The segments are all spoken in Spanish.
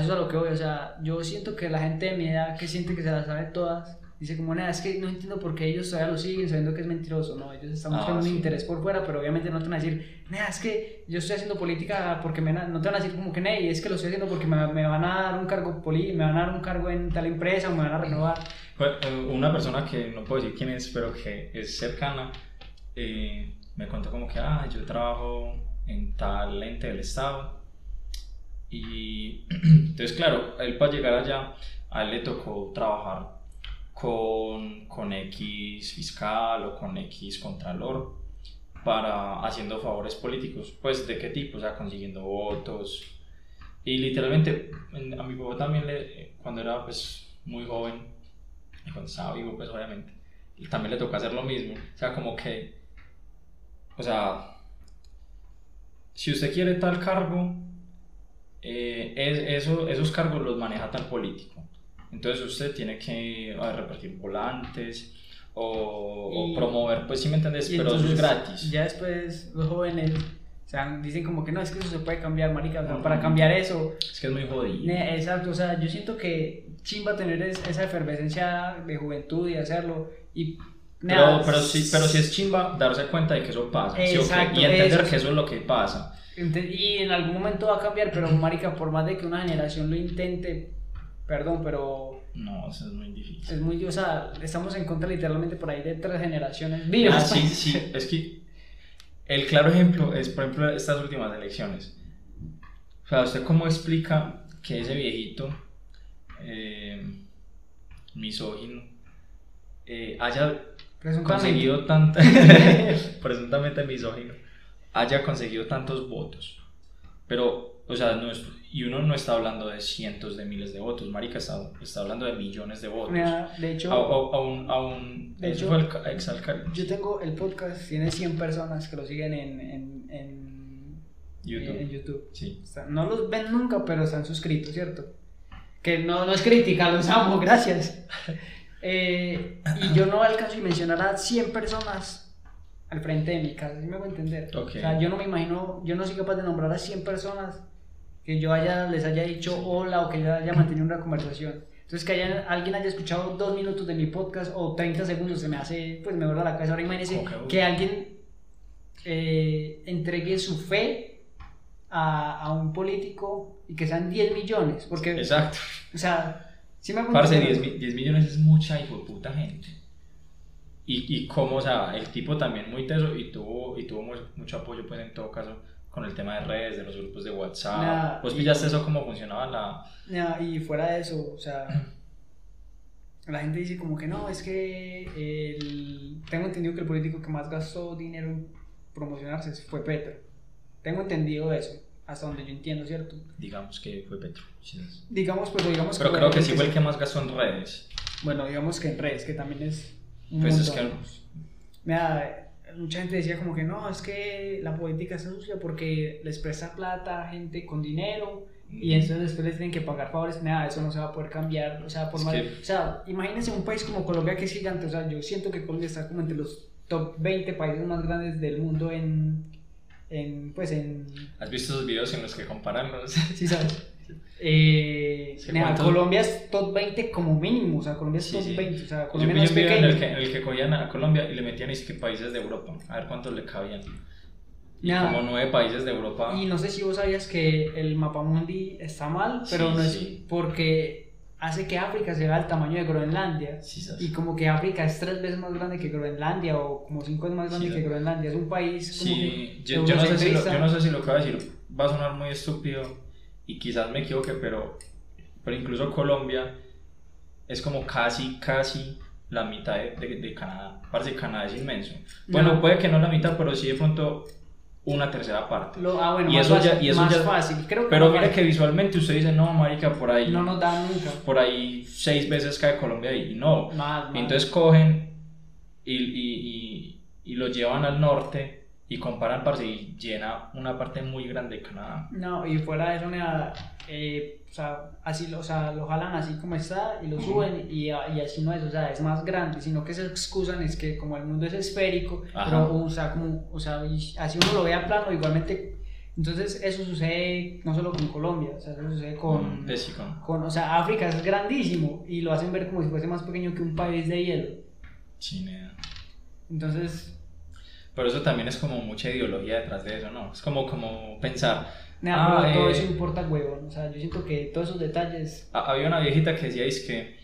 eso es a lo que voy, o sea, yo siento que la gente de mi edad que siente que se las sabe todas, dice como, nada, es que no entiendo por qué ellos todavía lo siguen sabiendo que es mentiroso, no, ellos están Ah, buscando sí. un interés por fuera, pero obviamente no te van a decir, nada, es que yo estoy haciendo política porque me, na-", no te van a decir como que, "Ney, es que lo estoy haciendo porque me, me van a dar un cargo poli, me van a dar un cargo en tal empresa o me van a renovar. Pues, eh, Una persona que no puedo decir quién es, pero que es cercana, eh, me contó como que, ah, yo trabajo en tal ente del Estado. Y entonces, claro, él para llegar allá, a él le tocó trabajar con, con X fiscal o con X contralor para haciendo favores políticos. Pues, ¿de qué tipo? O sea, consiguiendo votos. Y literalmente, en- a mi papá también, le, cuando era pues muy joven, y cuando estaba vivo, pues obviamente, también le toca hacer lo mismo. O sea, como que, o sea, si usted quiere tal cargo, eh, es- eso, esos cargos los maneja tal político. Entonces usted tiene que eh, repartir volantes o, o Y- promover, pues sí me entendés, pero eso es entonces, gratis. Ya después los jóvenes o sea, dicen como que no, es que eso se puede cambiar, marica, o Ujú. para cambiar eso. Es que es muy jodido. Exacto, o sea, yo siento que chimba tener es- esa efervescencia de juventud y hacerlo. Y, Pero, pero, sí, pero sí es chimba darse cuenta de que eso pasa. ¿sí o? Exacto, y entender eso. que eso es lo que pasa. Y en algún momento va a cambiar, pero marica, por más de que una generación lo intente, perdón, pero No, eso es muy difícil. es muy, o sea, estamos en contra literalmente por ahí de tres generaciones Ah, vivas. sí, sí, es que el claro ejemplo es, por ejemplo, estas últimas elecciones. O sea, ¿usted cómo explica que ese viejito eh, misógino eh, haya conseguido tanto, presuntamente misógino, haya conseguido tantos votos? Pero, o sea, no es- y uno no está hablando de cientos de miles de votos, marica, está, está hablando de millones de votos. Mira, de hecho, A, a- a un, a un, De hecho, el yo tengo el podcast, tiene 100 personas que lo siguen en, en, en YouTube. en YouTube. Sí. No los ven nunca, pero están suscritos, ¿cierto? Que no, no es crítica, los amo, gracias. Eh, y yo no alcanzo a mencionar a 100 personas al frente de mi casa, ¿sí me hago entender? Ok. O sea, yo no me imagino, yo no soy capaz de nombrar a 100 personas que yo haya, les haya dicho hola o que ya haya mantenido una conversación. Entonces, que haya, alguien haya escuchado dos minutos de mi podcast o 30 segundos se me hace, pues me vuela la cabeza. Ahora imagínense Ok. que alguien eh, entregue su fe a, a un político y que sean 10 millones. Porque, Exacto. o sea, si me hago Parce, entender. 10, mi- 10 millones es mucha hijo de puta gente. Y, y como, o sea, el tipo también muy teso y tuvo, y tuvo mu- mucho apoyo, pues en todo caso, con el tema de redes, de los grupos de WhatsApp. Nah, ¿Vos y- pillaste eso cómo funcionaba la. Ya, y fuera de eso, o sea, la gente dice como que no, es que el... tengo entendido que el político que más gastó dinero en promocionarse fue Petro. Tengo entendido eso, hasta donde yo entiendo, ¿cierto? Digamos que fue Petro. Digamos, pero digamos Pero creo que sí fue el que más gastó en redes. Bueno, digamos que en redes, que también es un es montón. que. Mira, mucha gente decía como que no, es que la política está sucia porque les presta plata a gente con dinero y entonces después les tienen que pagar favores. Nada, eso no se va a poder cambiar. O sea, por Es más- que- o sea, imagínense un país como Colombia que es gigante. O sea, yo siento que Colombia está como entre los top 20 países más grandes del mundo en, en pues en, ¿Has visto esos videos en los que comparan los.? sí sabes. Eh, nada. Colombia es top 20 como mínimo, o sea, Colombia es Sí, top sí. 20, o sea, Yo Colombia vi no es un video en el, pequeño. que, en el que cogían a Colombia y le metían es que países de Europa, a ver cuántos le cabían. Y como nueve países de Europa. Y no sé si vos sabías que el mapamundi está mal, pero Sí, no es porque hace que África se vea al tamaño de Groenlandia. Y como que África es tres veces más grande que Groenlandia o como cinco veces más grande que. Groenlandia. Es un país como Sí, que yo, yo no sé si lo, yo no sé si lo que voy a decir va a sonar muy estúpido y quizás me equivoque, pero, pero incluso Colombia es como casi, casi la mitad de, de, de Canadá. Parece que Canadá es inmenso. Bueno, No. puede que no la mitad, pero sí de pronto una tercera parte. Lo- ah, bueno, Y más, eso fácil, ya- y eso más ya- fácil. Creo que Pero fácil. que visualmente usted dice, no, marica, por ahí, no nos da nunca. por ahí seis veces cae Colombia y no. Más, más. Y entonces cogen y, y, y, y lo llevan al norte y comparan, parce, y llena una parte muy grande de Canadá. No, y fuera de eso, nada, eh, o sea, así, lo- o sea, lo jalan así como está y lo suben y, y así no es, o sea, es más grande, sino que se excusan es que como el mundo es esférico, Ajá. pero, o sea, como, o sea, así uno lo vea plano, igualmente Entonces eso sucede no solo con Colombia, o sea, eso sucede con, México. con, o sea, África es grandísimo y lo hacen ver como si fuese más pequeño que un país de hielo. China. Entonces, Pero eso también es como mucha ideología detrás de eso, ¿no? Es como, como pensar. nada, Ah, todo eh, eso importa huevón, o sea, yo siento que todos esos detalles, ha- Había una viejita que decía, es que,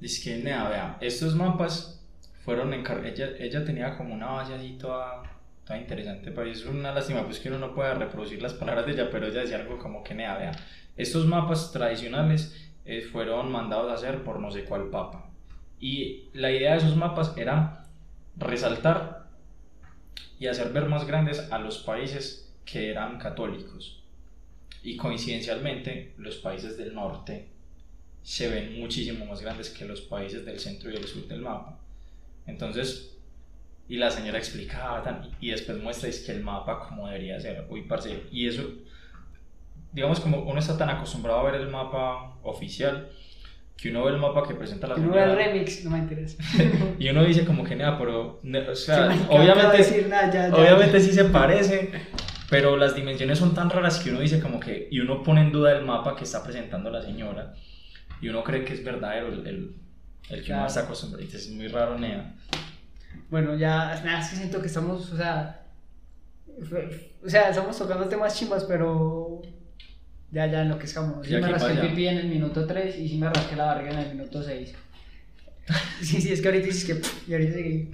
es que, nea, vea, estos mapas fueron encargados, ella, ella tenía como una base así toda, toda interesante, pero es una lástima pues que uno no pueda reproducir las palabras de ella, pero ella decía algo como que, nea, vea, estos mapas tradicionales eh, fueron mandados a hacer por no sé cuál papa. Y la idea de esos mapas era resaltar y hacer ver más grandes a los países que eran católicos. Y coincidencialmente, los países del norte se ven muchísimo más grandes que los países del centro y del sur del mapa. Entonces, y la señora explicaba tan, y después muestra es que el mapa como debería ser. Uy, parce, y eso, digamos, como uno está tan acostumbrado a ver el mapa oficial, que uno ve el mapa que presenta la que uno ve el señora, remix, no me interesa. y uno dice como que nada, pero, o sea, obviamente, decir nada, ya, ya. obviamente sí se parece, pero las dimensiones son tan raras que uno dice como que, y uno pone en duda el mapa que está presentando la señora, y uno cree que es verdadero el, el, el que Claro. uno está acostumbrado, es muy raro, nea. Bueno, ya, nada, es que siento que estamos, o sea, o sea, estamos tocando temas chimbas, pero ya, ya enloquezcamos. Sí Ya me aquí rasqué para el allá. pipí en el minuto 3 y sí me rasqué la barriga en el minuto 6. sí, sí, es que ahorita dices que, y ahorita seguí.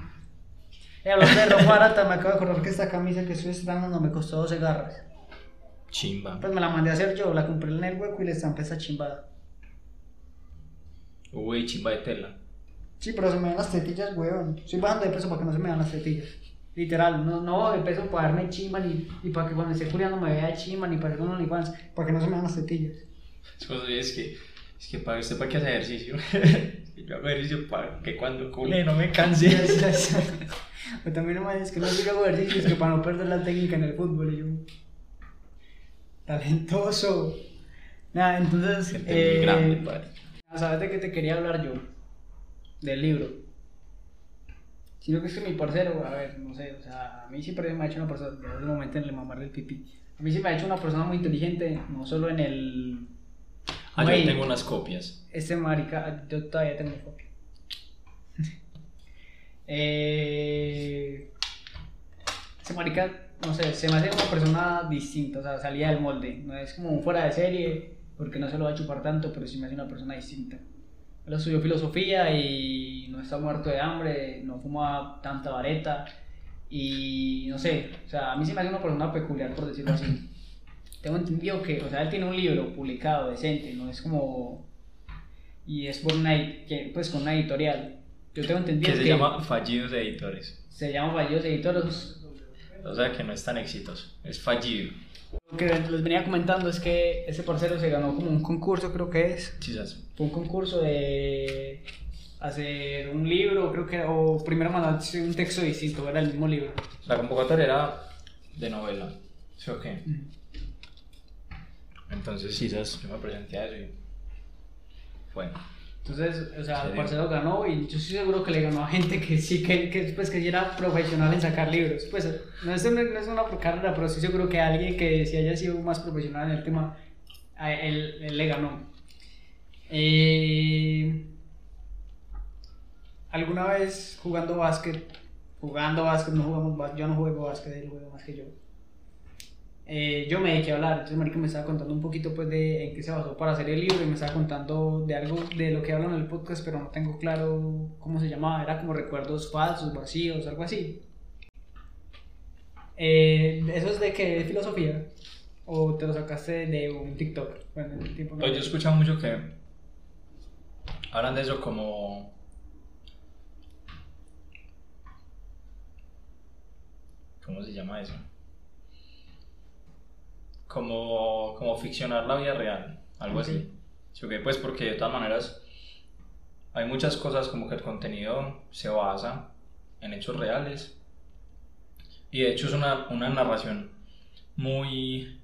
Eh, hablando de ropa barata, me acabo de acordar que esta camisa que estoy estrenando me costó 12 garras. Chimba. Pues me la mandé a hacer yo, la compré en el hueco y le estampé esta chimbada. Uy, chimba de tela. Sí, pero se me ven las tetillas, weón. Estoy bajando de peso para que no se me vean las tetillas. Literal, no, no peso para darme chimba ni, ni para que cuando esté culiando me vea chimba ni para que no OnlyFans, para que no se me vean las tetillas. Es Es que, es que para usted para qué hace ejercicio. Yo hago ejercicio para que cuando cule no me canse. o también no me dices que no siga hago ejercicios que para no perder la técnica en el fútbol. Y yo, talentoso. Nada, entonces. Gente muy grande, padre. ¿Sabes de qué te quería hablar yo? Del libro. Sino que es que mi parcero, a ver, no sé, o sea, a mí siempre me ha hecho una persona, desde el momento en el mamarle el pipí, a mí sí me ha hecho una persona muy inteligente, no solo en el... Ah, yo tengo unas copias. Este marica, yo todavía tengo mi copia. eh, ese marica, no sé, se me hace una persona distinta, o sea, salía del molde, no es como un fuera de serie, porque no se lo va a chupar tanto, pero sí me hace una persona distinta. Él estudió filosofía y no está muerto de hambre, no fuma tanta vareta y no sé, o sea, a mí sí me hace una persona peculiar, por decirlo así. Tengo entendido que, o sea, él tiene un libro publicado decente, no es como... Y es por una, pues con una editorial. Yo tengo entendido Que que... se llama Fallidos Editores. Se llama Fallidos Editores. O sea que no es tan exitoso. Es fallido. Lo que les venía comentando es que ese parcero se ganó como un concurso, creo que es. Quizás. Fue un concurso de hacer un libro, creo que o primero mandarse un texto distinto, era el mismo libro. La convocatoria era de novela. ¿Sí o qué? Entonces, quizás yo me presenté a eso y. Fue. Entonces, o sea, el parcero ganó y yo estoy seguro que le ganó a gente que sí, que, que, pues, que sí era profesional en sacar libros. Pues no es una, no es una carrera, pero sí seguro que alguien que sí haya sido más profesional en el tema, a él, él le ganó. Eh, ¿Alguna vez jugando básquet? Jugando básquet, no jugamos yo no juego básquet, él juega más que yo. Eh, yo me dediqué a hablar, entonces Marica me estaba contando un poquito pues de en qué se basó para hacer el libro y me estaba contando de algo de lo que hablan en el podcast, pero no tengo claro cómo se llamaba, era como recuerdos falsos, vacíos, algo así. Eh, ¿Eso es de qué? ¿De filosofía? ¿O te lo sacaste de un TikTok? Bueno, en el tiempo no- Pues yo he escuchado mucho que hablan de eso como. ¿Cómo se llama eso? Como, como ficcionar la vida real, algo Ok. así. Sí, ok, Pues porque de todas maneras hay muchas cosas como que el contenido se basa en hechos reales y de hecho es una, una narración muy,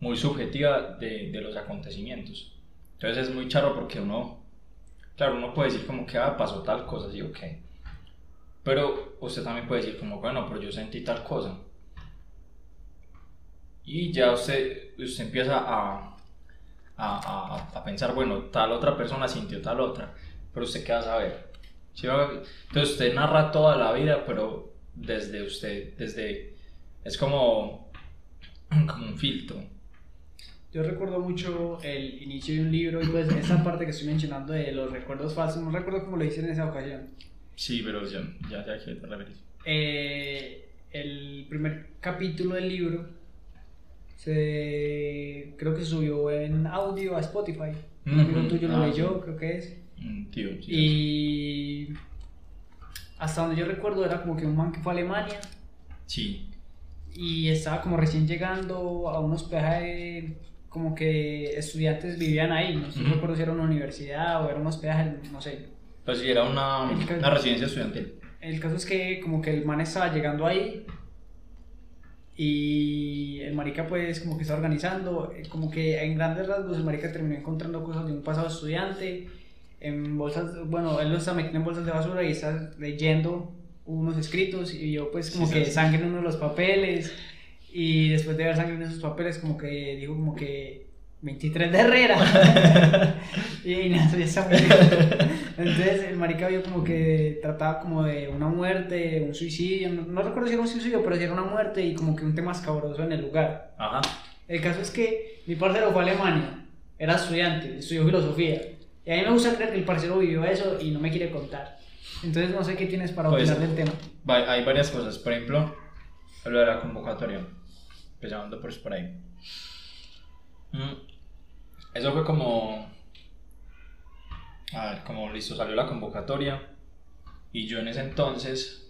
muy subjetiva de, de los acontecimientos. Entonces es muy charro porque uno, claro, uno puede decir como que ah, pasó tal cosa, sí, ok. Pero usted también puede decir como, bueno, pero yo sentí tal cosa. Y ya usted, usted empieza a, a, a, pensar, bueno, tal otra persona sintió tal otra, pero usted qué va a saber. Entonces usted narra toda la vida, pero desde usted, desde... Es como, como un filtro. Yo recuerdo mucho el inicio de un libro y pues esa parte que estoy mencionando de los recuerdos falsos, no recuerdo cómo lo hice en esa ocasión. Sí, pero ya, ya, ya que te. Eh, el primer capítulo del libro se creo que subió en audio a Spotify. Un amigo tuyo lo Ah, leyó, sí. creo que es. Mm, tío, sí. Y hasta donde yo recuerdo era como que un man que fue a Alemania Sí, y estaba como recién llegando a un hospedaje como que estudiantes vivían ahí, no sé, no Ujú. recuerdo si era una universidad o era un hospedaje, no sé. pues sí, era una, una residencia estudiantil. El caso es que como que el man estaba llegando ahí y el marica pues como que está organizando, eh, como que en grandes rasgos el marica terminó encontrando cosas de un pasado estudiante, en bolsas, bueno, él lo está metiendo en bolsas de basura y está leyendo unos escritos y yo pues como Sí, que sí, sangre en uno de los papeles y después de ver sangre en esos papeles como que dijo como que 23 de Herrera y no, ya entonces el marica vio como que trataba como de una muerte, un suicidio, no, no recuerdo si era un suicidio, pero si era una muerte y como que un tema escabroso en el lugar. Ajá. El caso es que mi parcero fue a Alemania, era estudiante, estudió filosofía. Y a mí me gusta creer que el parcero vivió eso y no me quiere contar. Entonces no sé qué tienes para Pues- opinar del tema. Hay varias cosas. Por ejemplo, lo de la convocatoria. Empezando por, por ahí. Mm, Eso fue como. A ver, como listo, salió la convocatoria. Y yo en ese entonces.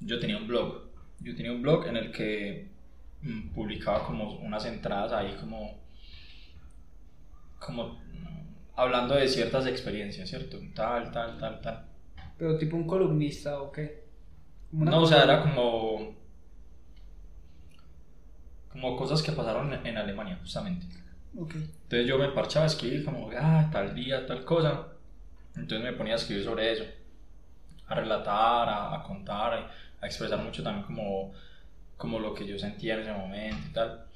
Yo tenía un blog. Yo tenía un blog en el que mm, publicaba como unas entradas ahí, como. Como. mm, Hablando de ciertas experiencias, ¿cierto? Tal, tal, tal, tal. Pero tipo un columnista o qué. Una No, o sea, era como. Como cosas que pasaron en Alemania, justamente. Ok. Entonces yo me parchaba a escribir, como, ah, tal día, tal cosa. Entonces me ponía a escribir sobre eso. A relatar, a, a contar, a, expresar mucho también como, como lo que yo sentía en ese momento y tal.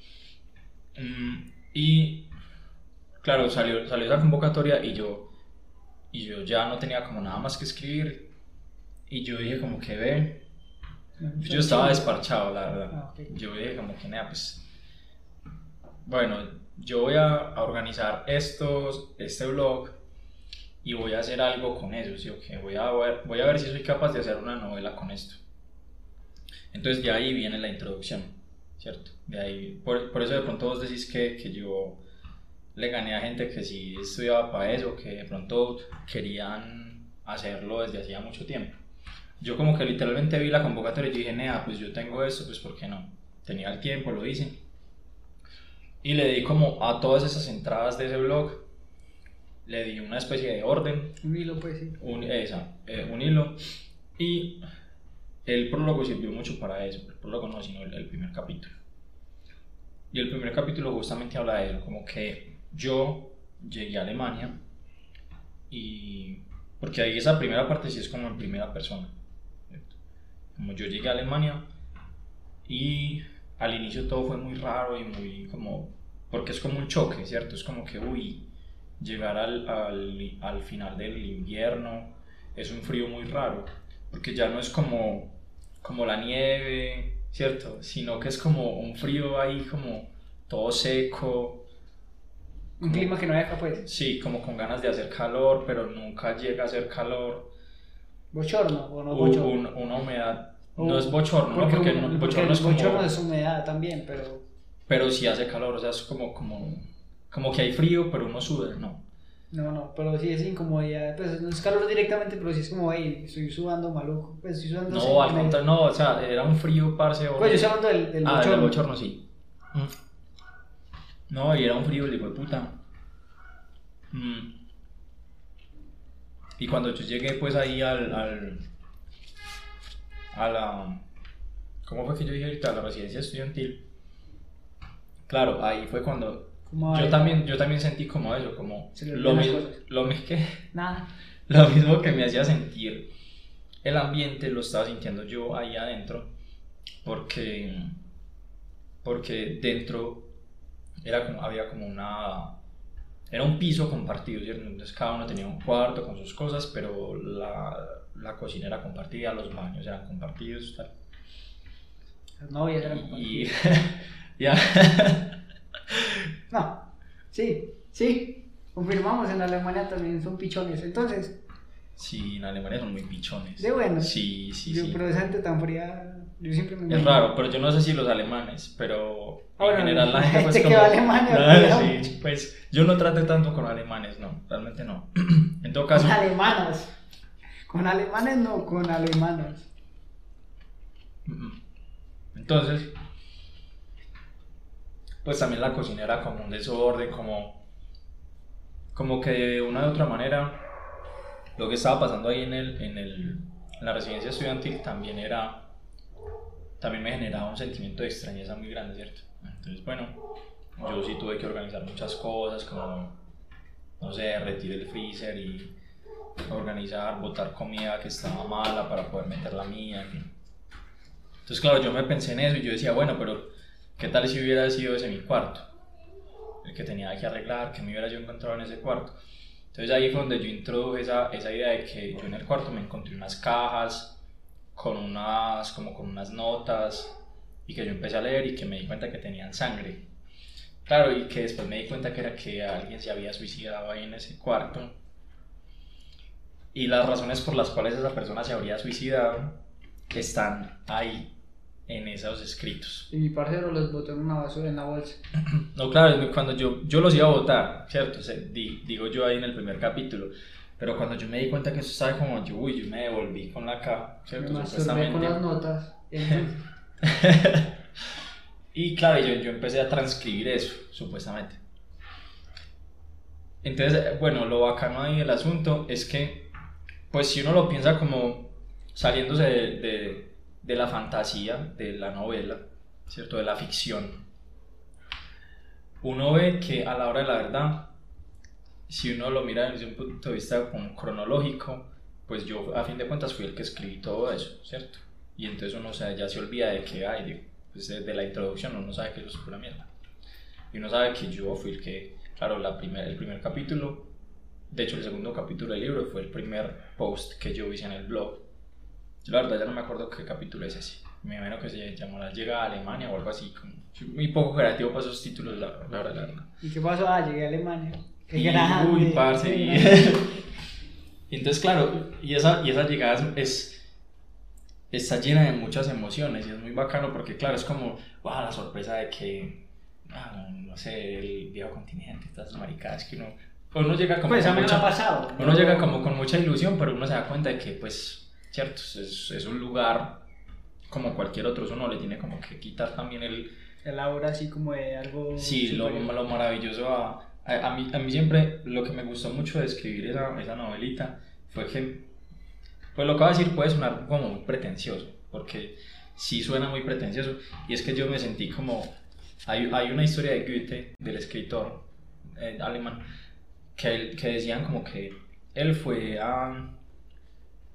Mm, y claro, salió, salió esa convocatoria y yo, y yo ya no tenía como nada más que escribir. Y yo dije como que ve, yo estaba desparchado, la verdad. Ah, ok. Yo dije como que nada, pues bueno, yo voy a, a organizar estos, este blog y voy a hacer algo con eso, ¿sí? o qué? Voy a, ver, voy a ver si soy capaz de hacer una novela con esto. Entonces de ahí viene la introducción, ¿cierto? De ahí, por, por eso de pronto vos decís que, que yo le gané a gente que sí estudiaba para eso, que de pronto querían hacerlo desde hacía mucho tiempo. Yo como que literalmente vi la convocatoria y dije, nea, pues yo tengo esto, pues ¿por qué no? Tenía el tiempo, lo hice. Y le di como a todas esas entradas de ese blog, le di una especie de orden, Un hilo pues sí. un, esa, eh, un hilo, y el prólogo sirvió mucho para eso, el prólogo no, sino el, el primer capítulo. Y el primer capítulo justamente habla de eso, como que yo llegué a Alemania y... Porque ahí esa primera parte sí es como en primera persona. Como yo llegué a Alemania y al inicio todo fue muy raro y muy como... Porque es como un choque, ¿cierto? Es como que, uy, llegar al, al, al final del invierno es un frío muy raro. Porque ya no es como, como la nieve, ¿cierto? Sino que es como un frío ahí como todo seco, Un clima que no acá pues. Sí, como con ganas de hacer calor, pero nunca llega a hacer calor. Bochorno o no bochorno. un- una humedad. O- No es bochorno, ¿no? porque, porque bochorno el es como. bochorno es humedad también, pero Pero sí hace calor, o sea, es como, como, como que hay frío, pero uno suda, ¿no? no, no, pero sí es incomodidad. Pues no es calor directamente, pero sí es como, hey, estoy sudando maluco. Pues estoy sudando. No, al contrario, no, o sea, era un frío, parce. Pues yo estoy hablando del, del ah, bochorno. del bochorno, sí. Mm. No, y era un frío, hijo de puta. Mm. Y cuando yo llegué, pues ahí al. al a la. ¿Cómo fue que yo dije ahorita? A la residencia estudiantil. Claro, ahí fue cuando. Como Yo ahí- también, yo también sentí como eso, como. Lo mismo, lo, mi- que, Nada. lo mismo que me hacía sentir el ambiente lo estaba sintiendo yo ahí adentro porque porque dentro era como, había como una... Era un piso compartido, ¿cierto? Entonces cada uno tenía un cuarto con sus cosas, pero la, la cocina era compartida, los baños eran compartidos, tal. Las novias eran Y... compartidas. ya. No, sí, sí. Confirmamos, en Alemania también son pichones. Entonces, Sí, en Alemania son muy pichones. de bueno. Sí, sí, yo, sí. Pero esa gente tan fría, yo siempre me Es imagino- raro, pero yo no sé si los alemanes, pero Ah, bueno, en general la gente pues gente que va a Alemania, Ah, sí, pues yo no traté tanto con alemanes, no, realmente no. en todo caso, Con alemanas. Con alemanes no, con alemanas. entonces, pues también la cocina era como un desorden, como, como que de una u otra manera lo que estaba pasando ahí en, el, en, el, en la residencia estudiantil también era, también me generaba un sentimiento de extrañeza muy grande, ¿cierto? Entonces, bueno, yo sí tuve que organizar muchas cosas, como, no sé, retirar el freezer y organizar, botar comida que estaba mala para poder meter la mía. Entonces, claro, yo me pensé en eso y yo decía, bueno, pero ¿qué tal si hubiera sido ese mi cuarto? El que tenía que arreglar, que me hubiera yo encontrado en ese cuarto. Entonces ahí fue donde yo introduje esa, esa idea de que yo en el cuarto me encontré unas cajas con unas, como con unas notas y que yo empecé a leer y que me di cuenta que tenían sangre. Claro, y que después me di cuenta que era que alguien se había suicidado ahí en ese cuarto. Y las razones por las cuales esa persona se habría suicidado están ahí en esos escritos. Y mi parcero los botó en una basura en la bolsa. No, claro, cuando yo, yo los iba a votar, ¿cierto? O sea, di- digo yo ahí en el primer capítulo. Pero cuando yo me di cuenta que eso estaba como yo, uy, yo me devolví con la caja, Me ¿cierto? masturbé con las notas. Y claro, yo, yo empecé a transcribir eso, supuestamente. Entonces, bueno, lo bacano ahí del asunto es que, pues si uno lo piensa como saliéndose de, de, de la fantasía, de la novela, ¿cierto? De la ficción, uno ve que a la hora de la verdad, si uno lo mira desde un punto de vista cronológico, pues yo a fin de cuentas fui el que escribí todo eso, ¿cierto? Y entonces uno o sea, ya se olvida de que hay, de, pues desde la introducción uno sabe que eso es pura mierda. Y uno sabe que yo fui el que, claro, la primer, el primer capítulo, de hecho el segundo capítulo del libro fue el primer post que yo hice en el blog. Yo la verdad ya no me acuerdo qué capítulo es ese. Me imagino que se llamará Llega a Alemania o algo así. Como, muy poco creativo para esos títulos, la, la verdad. la verdad. ¿Y qué pasó? Ah, llegué a Alemania. Qué Y, grande. uy, parce, y- y entonces, claro, y esa, y esa llegada es, está llena de muchas emociones y es muy bacano porque, claro, es como, wow, la sorpresa de que, ah, no sé, el viejo continente, estas maricadas que uno, uno llega como Pues con no mucha- pasado. uno llega como con mucha ilusión, pero uno se da cuenta de que, pues, cierto, es, es un lugar como cualquier otro, uno le tiene como que quitar también el, El aura así como de algo. Sí, lo, lo maravilloso a, a, a mí, a mí siempre lo que me gustó mucho de escribir esa, esa novelita fue que, pues lo que voy a decir puede sonar como muy pretencioso, porque sí suena muy pretencioso, y es que yo me sentí como, hay, hay una historia de Goethe, del escritor eh, alemán, que, él- que decían como que él fue a,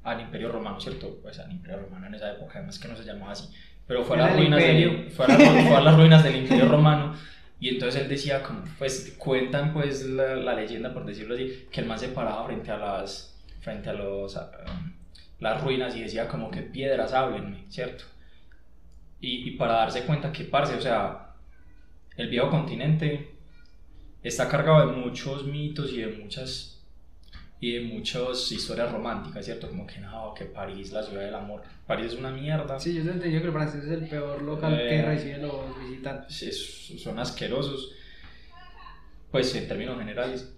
al Imperio Romano, ¿cierto? Pues al Imperio Romano en esa época, además que no se llamaba así, pero fue a las ruinas del, fue a ru- fue a las ruinas del Imperio Romano y entonces él decía como, pues cuentan pues la, la leyenda por decirlo así, que el man se paraba frente a las, frente a los, um, las ruinas y decía como que piedras háblenme, ¿cierto? Y, y para darse cuenta que, parce, o sea, el viejo continente está cargado de muchos mitos y de muchas y de muchas historias románticas, ¿cierto? Como que no, que París, la ciudad del amor. París es una mierda. Sí, yo te entendí que el francés es el peor local que Eh. recibe los visitantes. es- son asquerosos, pues en términos generales.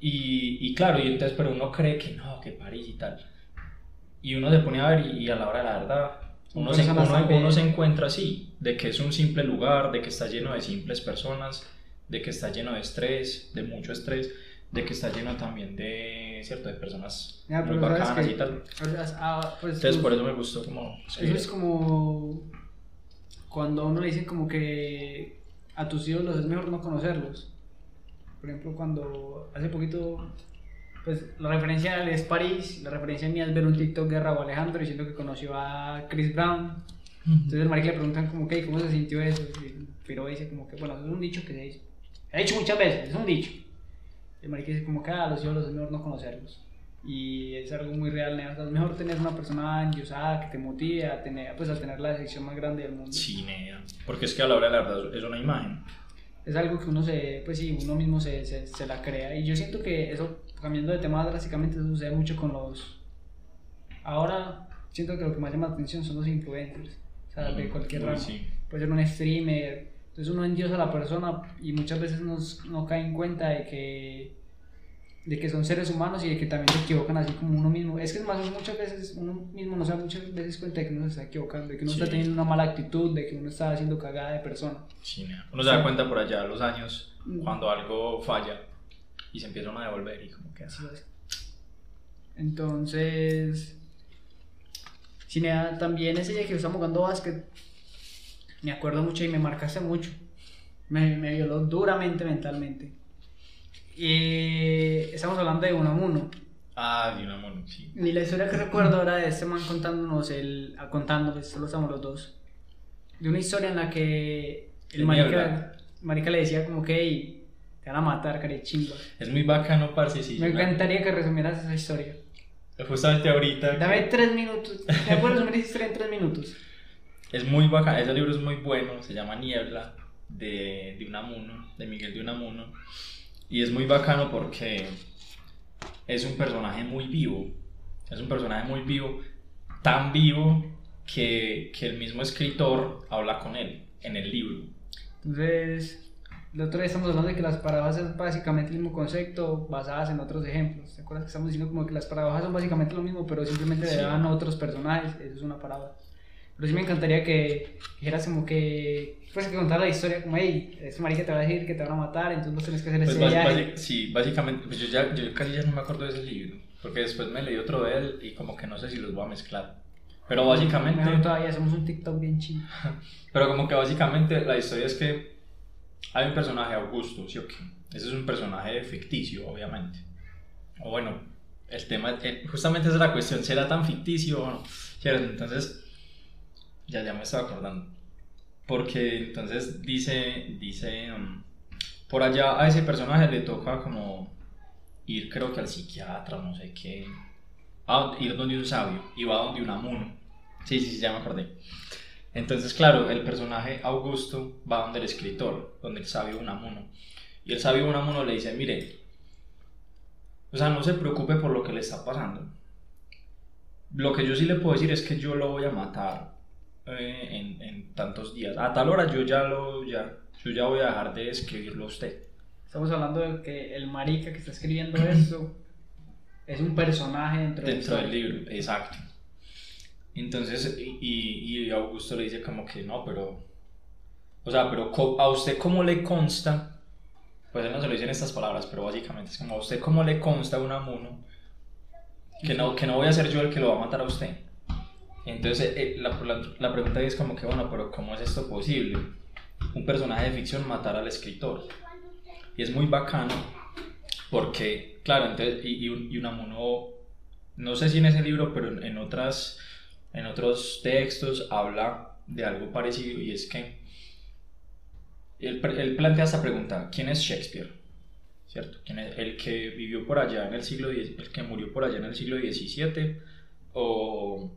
Y, y claro, y entonces, pero uno cree que no, que París y tal. Y uno se pone a ver y, y a la hora de la verdad, uno se, uno- uno se encuentra así, de que es un simple lugar, de que está lleno de simples personas, de que está lleno de estrés, de mucho estrés, de que está lleno también de, ¿cierto? De personas Ya, muy pero sabes bacanas que- y tal. Ah, pues, Entonces por eso me gustó como Eso es como cuando uno le dicen como que a tus ídolos es mejor no conocerlos. Por ejemplo, cuando hace poquito, pues la referencia es París, la referencia mía es ver un TikTok de Raúl Alejandro diciendo que conoció a Chris Brown Entonces el marica le preguntan como que, ¿cómo se sintió eso? Y piro dice como que, bueno, eso es un dicho que se dice. He dicho muchas veces, es un dicho. El marica dice como que, ah, los hijos es mejor no conocerlos. Y es algo muy real, ¿no? O sea, es mejor tener una persona endiosada que te motive a tener, pues, a tener la decisión más grande del mundo. Sí. Porque es que a la hora de la verdad es una imagen. Es algo que uno se, pues sí, uno mismo se, se, se la crea. Y yo siento que eso, cambiando de tema drásticamente, eso sucede mucho con los... Ahora siento que lo que más llama la atención son los influencers. O sea, de Ujú, cualquier ramo. sí. Puede ser un streamer. Entonces uno endiosa a la persona y muchas veces nos, no cae en cuenta de que de que son seres humanos y de que también se equivocan así como uno mismo. Es que es más, muchas veces uno mismo no se da muchas veces cuenta de que uno se está equivocando, de que uno Sí. está teniendo una mala actitud, de que uno está haciendo cagada de persona. Sí. Uno se da cuenta por allá a los años Mm. cuando algo falla y se empieza uno a devolver y como que... Así es. Entonces, Cinea, también ese día que estamos jugando básquet, me acuerdo mucho y me marcaste mucho. Me, me violó duramente mentalmente. Y estamos hablando de Unamuno. Ah, de una mono, sí. Y la historia que recuerdo era de este man contándonos, el, contándoles, solo estamos los dos, de una historia en la que el marica, marica le decía como que "Ey, te van a matar, care chimba. Es muy bacano, parce, sí. Me encantaría que resumieras esa historia. Justamente ahorita... Dame tres minutos. ¿Me puedes resumir esa historia en tres minutos? Es muy bacano, ese libro es muy bueno, se llama Niebla, de, de Unamuno, de Miguel de Unamuno. Y es muy bacano porque es un personaje muy vivo. Es un personaje muy vivo, tan vivo que, que el mismo escritor habla con él en el libro. Entonces, el otro día estamos hablando de que las paradojas es básicamente el mismo concepto basadas en otros ejemplos. ¿Te acuerdas que estamos diciendo como que las paradojas son básicamente lo mismo, pero simplemente Sí. le dan a otros personajes? Eso es una paradoja. Pero sí me encantaría que dijeras como que, pues que contar la historia como, hey, es marica te va a decir que te van a matar, entonces vos tenés que hacer Pues ese viaje. sí, básicamente, pues yo, ya, yo casi ya no me acuerdo de ese libro, porque después me leí otro de él y como que no sé si los voy a mezclar. Pero básicamente... Mejor todavía hacemos un TikTok bien chido. Pero como que básicamente la historia es que hay un personaje, Augusto, ¿sí o qué? Ese es un personaje ficticio, obviamente. O bueno, el tema, justamente esa es la cuestión, ¿será tan ficticio o no? ¿Cierto? Entonces, ya, ya me estaba acordando. Porque entonces dice, dice, um, por allá a ese personaje le toca como ir creo que al psiquiatra, no sé qué, ir donde un sabio, y va donde un amuno. Sí, sí, sí, ya me acordé. Entonces, claro, el personaje Augusto va donde el escritor, donde el sabio Unamuno. Y el sabio Unamuno le dice, mire, o sea, no se preocupe por lo que le está pasando. Lo que yo sí le puedo decir es que yo lo voy a matar eh, en, en tantos días. A tal hora yo ya lo, ya, yo ya voy a dejar de escribirlo a usted. Estamos hablando de que el marica que está escribiendo esto es un personaje dentro, Dentro del libro, exacto. Entonces, y, y- y Augusto le dice como que no, pero, o sea, pero a usted cómo le consta, pues él no se lo dice en estas palabras, pero básicamente es como a usted cómo le consta un amuno que no, que no voy a ser yo el que lo va a matar a usted. Entonces, eh, la, la, la pregunta es como que, bueno, pero ¿cómo es esto posible? Un personaje de ficción matar al escritor. Y es muy bacano porque, claro, entonces, y, y, y Unamuno, no sé si en ese libro, pero en, otras, en otros textos habla de algo parecido y es que él, él plantea esta pregunta, ¿quién es Shakespeare? ¿Cierto? ¿Quién es el que vivió por allá en el siglo X- el que murió por allá en el siglo XVII o,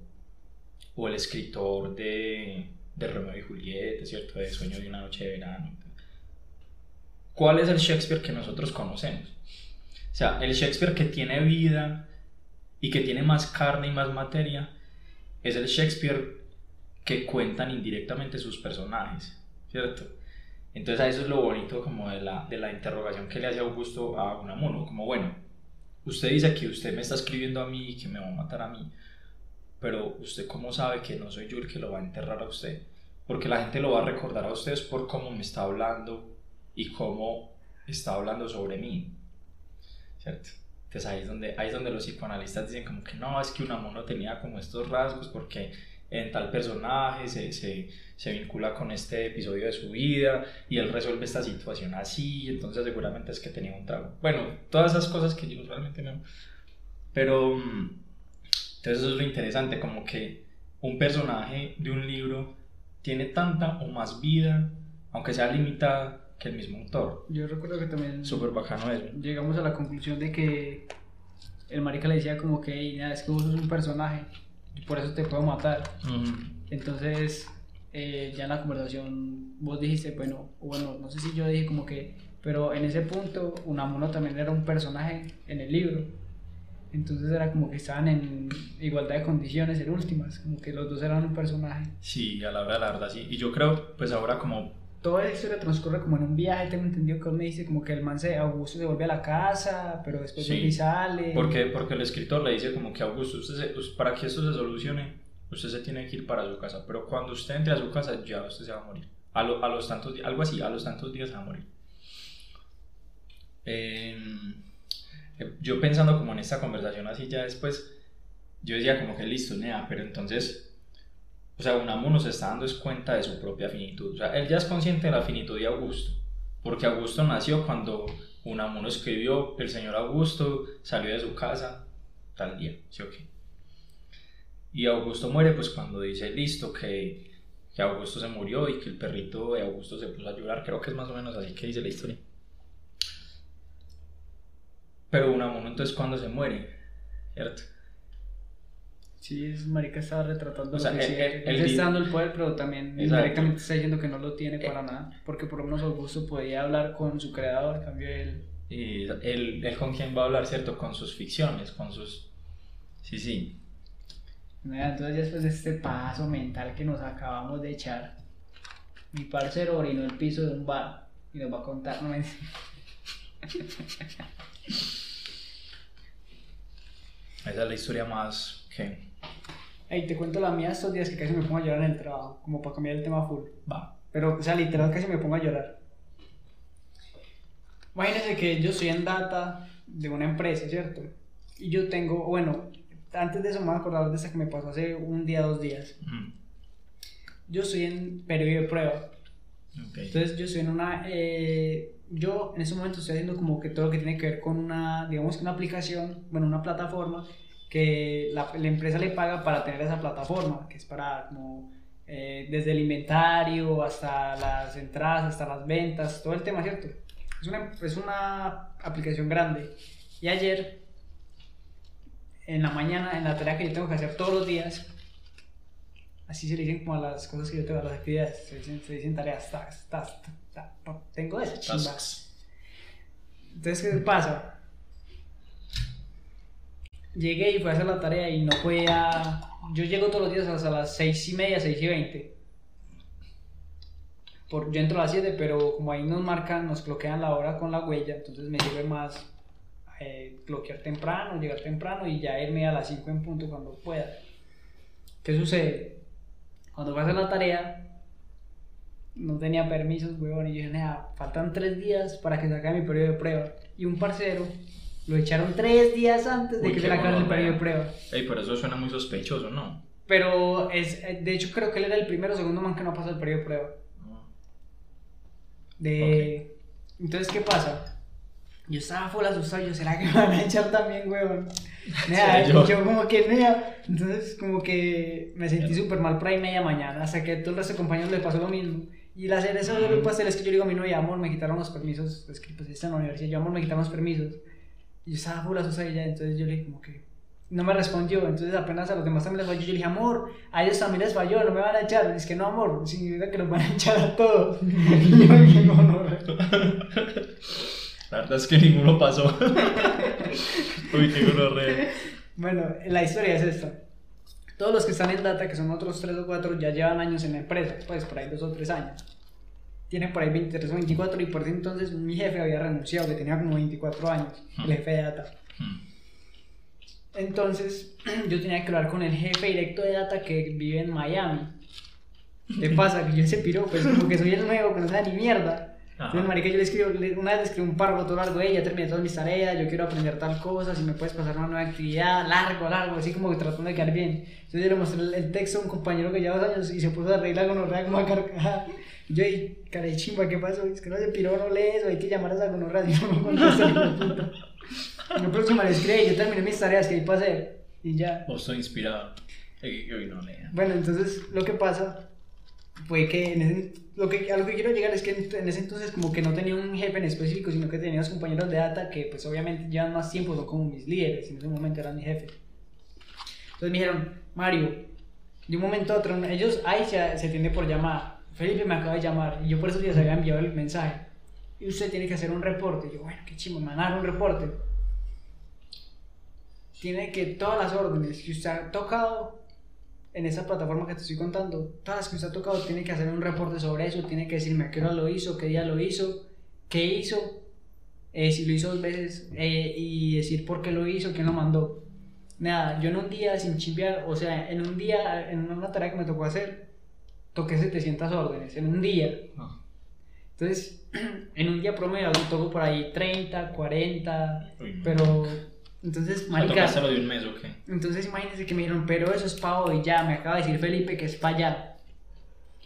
o el escritor de, de Romeo y Julieta, ¿cierto? De Sueño de una noche de verano. ¿Cuál es el Shakespeare que nosotros conocemos? O sea, el Shakespeare que tiene vida y que tiene más carne y más materia es el Shakespeare que cuentan indirectamente sus personajes, ¿cierto? Entonces a eso es lo bonito como de la, de la interrogación que le hace Augusto a Unamuno, como bueno, usted dice que usted me está escribiendo a mí y que me va a matar a mí, pero usted cómo sabe que no soy yo el que lo va a enterrar a usted, porque la gente lo va a recordar a usted es por cómo me está hablando y cómo está hablando sobre mí, ¿cierto? Entonces ahí es donde, ahí es donde los psicoanalistas dicen como que no, es que Unamuno tenía como estos rasgos porque en tal personaje se, se, se vincula con este episodio de su vida y él resuelve esta situación así, entonces seguramente es que tenía un trago. Bueno, todas esas cosas que yo realmente no... Pero... Entonces eso es lo interesante, como que un personaje de un libro tiene tanta o más vida, aunque sea limitada, que el mismo autor. Yo recuerdo que también Súper bacano eso. llegamos a la conclusión de que el marica le decía como que, "Ey, nada, es que vos sos un personaje, y por eso te puedo matar. Ujú. Entonces, eh, ya en la conversación vos dijiste, bueno, bueno, no sé si yo dije como que, pero en ese punto Unamuno también era un personaje en el libro. Entonces era como que estaban en igualdad de condiciones en últimas, como que los dos eran un personaje. Sí, a la hora de la verdad, sí. Y yo creo, pues ahora como... Toda la historia transcurre como en un viaje, tengo entendido que él me dice como que el man se, Augusto se vuelve a la casa, pero después Sí, que sale. Porque, porque el escritor le dice como que Augusto, usted se- pues, para que esto se solucione, usted se tiene que ir para su casa. Pero cuando usted entre a su casa, ya usted se va a morir. A, lo- a los tantos días, algo así, a los tantos días se va a morir. Eh, yo pensando como en esta conversación así ya después, yo decía como que listo, nea, pero entonces, o sea, Unamuno se está dando cuenta de su propia finitud. O sea, él ya es consciente de la finitud de Augusto, porque Augusto nació cuando Unamuno escribió, el señor Augusto salió de su casa tal día, ¿sí o qué? Y Augusto muere pues cuando dice, listo, que, que Augusto se murió y que el perrito de Augusto se puso a llorar, creo que es más o menos así que dice la historia. Pero Unamuno entonces cuando se muere, ¿cierto? Sí, es marica estaba retratando O sea, lo que el- sí, el- él el está dando el poder, pero también indirectamente está diciendo que no lo tiene para Eh. nada, porque por lo menos Augusto podía hablar con su creador, en cambio él... Y él, él con quién va a hablar, ¿cierto? Con sus ficciones, con sus... Sí, sí. Entonces ya después de este paso mental que nos acabamos de echar, mi parcero orinó el piso de un bar y nos va a contar, no Esa es la historia más que... Ey, te cuento la mía estos días que casi me pongo a llorar en el trabajo, como para cambiar el tema full. Va. Pero, o sea, literal casi me pongo a llorar. Imagínense que yo soy en data de una empresa, ¿cierto? Y yo tengo, bueno, antes de eso me voy a acordar de esta que me pasó hace un día, dos días. Yo soy en periodo de prueba. Ok. Entonces yo estoy en una... eh, yo en ese momento estoy haciendo como que todo lo que tiene que ver con una, digamos que una aplicación, bueno, una plataforma que la, empresa le paga para tener esa plataforma, que es para como eh, desde el inventario hasta las entradas, hasta las ventas, todo el tema, ¿cierto? Es una, es una aplicación grande. Y ayer, en la mañana, en la tarea que yo tengo que hacer todos los días, así se le dicen como a las cosas que yo tengo, a las actividades, se dicen, se dicen tareas, tax, tax, tengo esa chimba. Entonces, ¿qué pasa? Llegué y fui a hacer la tarea y no podía. Yo llego todos los días hasta las 6 y media, 6 y 20. Por, yo entro a las 7, pero como ahí nos marcan, nos bloquean la hora con la huella, entonces me sirve más eh, bloquear temprano, llegar temprano y ya irme a las 5 en punto cuando pueda. ¿Qué sucede? Cuando fui a hacer la tarea, no tenía permisos, weón, y yo dije, "Nea, faltan tres días para que se acabe mi periodo de prueba. Y un parcero lo echaron tres días antes de Uy, que se le acabe el periodo de prueba. Ey, pero eso suena muy sospechoso, ¿no? Pero es, eh, de hecho creo que él era el primero o segundo man que no pasó el periodo de prueba. De... Entonces, ¿qué pasa? Yo estaba full asustado, yo, ¿será que me van a echar también, weón? Nea, ¿Será yo? yo? como que, nea, entonces como que me sentí súper mal por ahí media mañana, hasta que a todo el resto de compañeros le pasó lo mismo. Y la cereza de los Mm. pasteles que yo le digo a mi novia, amor, me quitaron los permisos, es que pues está en la universidad, yo, amor, me quitaron los permisos. Y yo estaba full asustado y ya, entonces yo le dije como que... No me respondió, entonces apenas a los demás también les falló. Yo le dije, amor, a ellos también les falló, no me van a echar. Es que no, amor, significa que nos van a echar a todos. Y yo dije, no, no. La verdad es que ninguno pasó. Uy, qué gonorrea. Bueno, la historia es esta. Todos los que están en data, que son otros 3 o 4, ya llevan años en la empresa, pues por ahí 2 o 3 años. Tienen por ahí 23 o 24 y por ese entonces mi jefe había renunciado, que tenía como 24 años, el jefe de data. Hmm. Entonces yo tenía que hablar con el jefe directo de data que vive en Miami. ¿Qué pasa? Que yo ese piro, pues como que soy el nuevo, que no sabe ni mierda. Entonces, marica, yo le escribo, una vez le escribí un párrafo todo largo, "Ey, ya terminé todas mis tareas, yo quiero aprender tal cosa, si me puedes pasar una nueva actividad, largo, largo, así como tratando de quedar bien. Entonces yo le mostré el, texto a un compañero que lleva dos años y se puso a reír la gonorrea como a carcajada. Y yo, y cara de chimba, ¿qué pasó? Es que no se piró, no lee eso, hay que llamar a esa gonorrea si no, no contesta, Yo próxima le escribí, yo terminé mis tareas que hay para hacer, y ya. O estoy inspirado. Uy, no lea. Bueno, entonces lo que pasa fue que, en ese- lo que a lo que quiero llegar es que en, ese entonces como que no tenía un jefe en específico, sino que tenía unos compañeros de data que pues obviamente llevan más tiempo, son como mis líderes, en ese momento eran mi jefe. Entonces me dijeron, Mario, de un momento a otro, ellos ahí se, se atiende por llamada. Felipe me acaba de llamar y yo por esos días había enviado el mensaje. Y usted tiene que hacer un reporte. Y yo, bueno, qué chimo, me un reporte. Tiene que todas las órdenes que usted ha tocado en esa plataforma que te estoy contando, todas las que usted ha tocado, tiene que hacer un reporte sobre eso. Tiene que decirme a qué hora lo hizo, qué día lo hizo, qué hizo, eh, si lo hizo dos veces eh, y decir por qué lo hizo, quién lo mandó. Nada, yo en un día sin chimbear, o sea, en un día, en una tarea que me tocó hacer, toqué 700 órdenes, en un día. Ah. Entonces, en un día promedio toco por ahí 30, 40, Uy, no. pero entonces, ¿Me marica, de un mes o qué? entonces imagínense que me dijeron, pero eso es para hoy, ya, me acaba de decir Felipe que es para allá.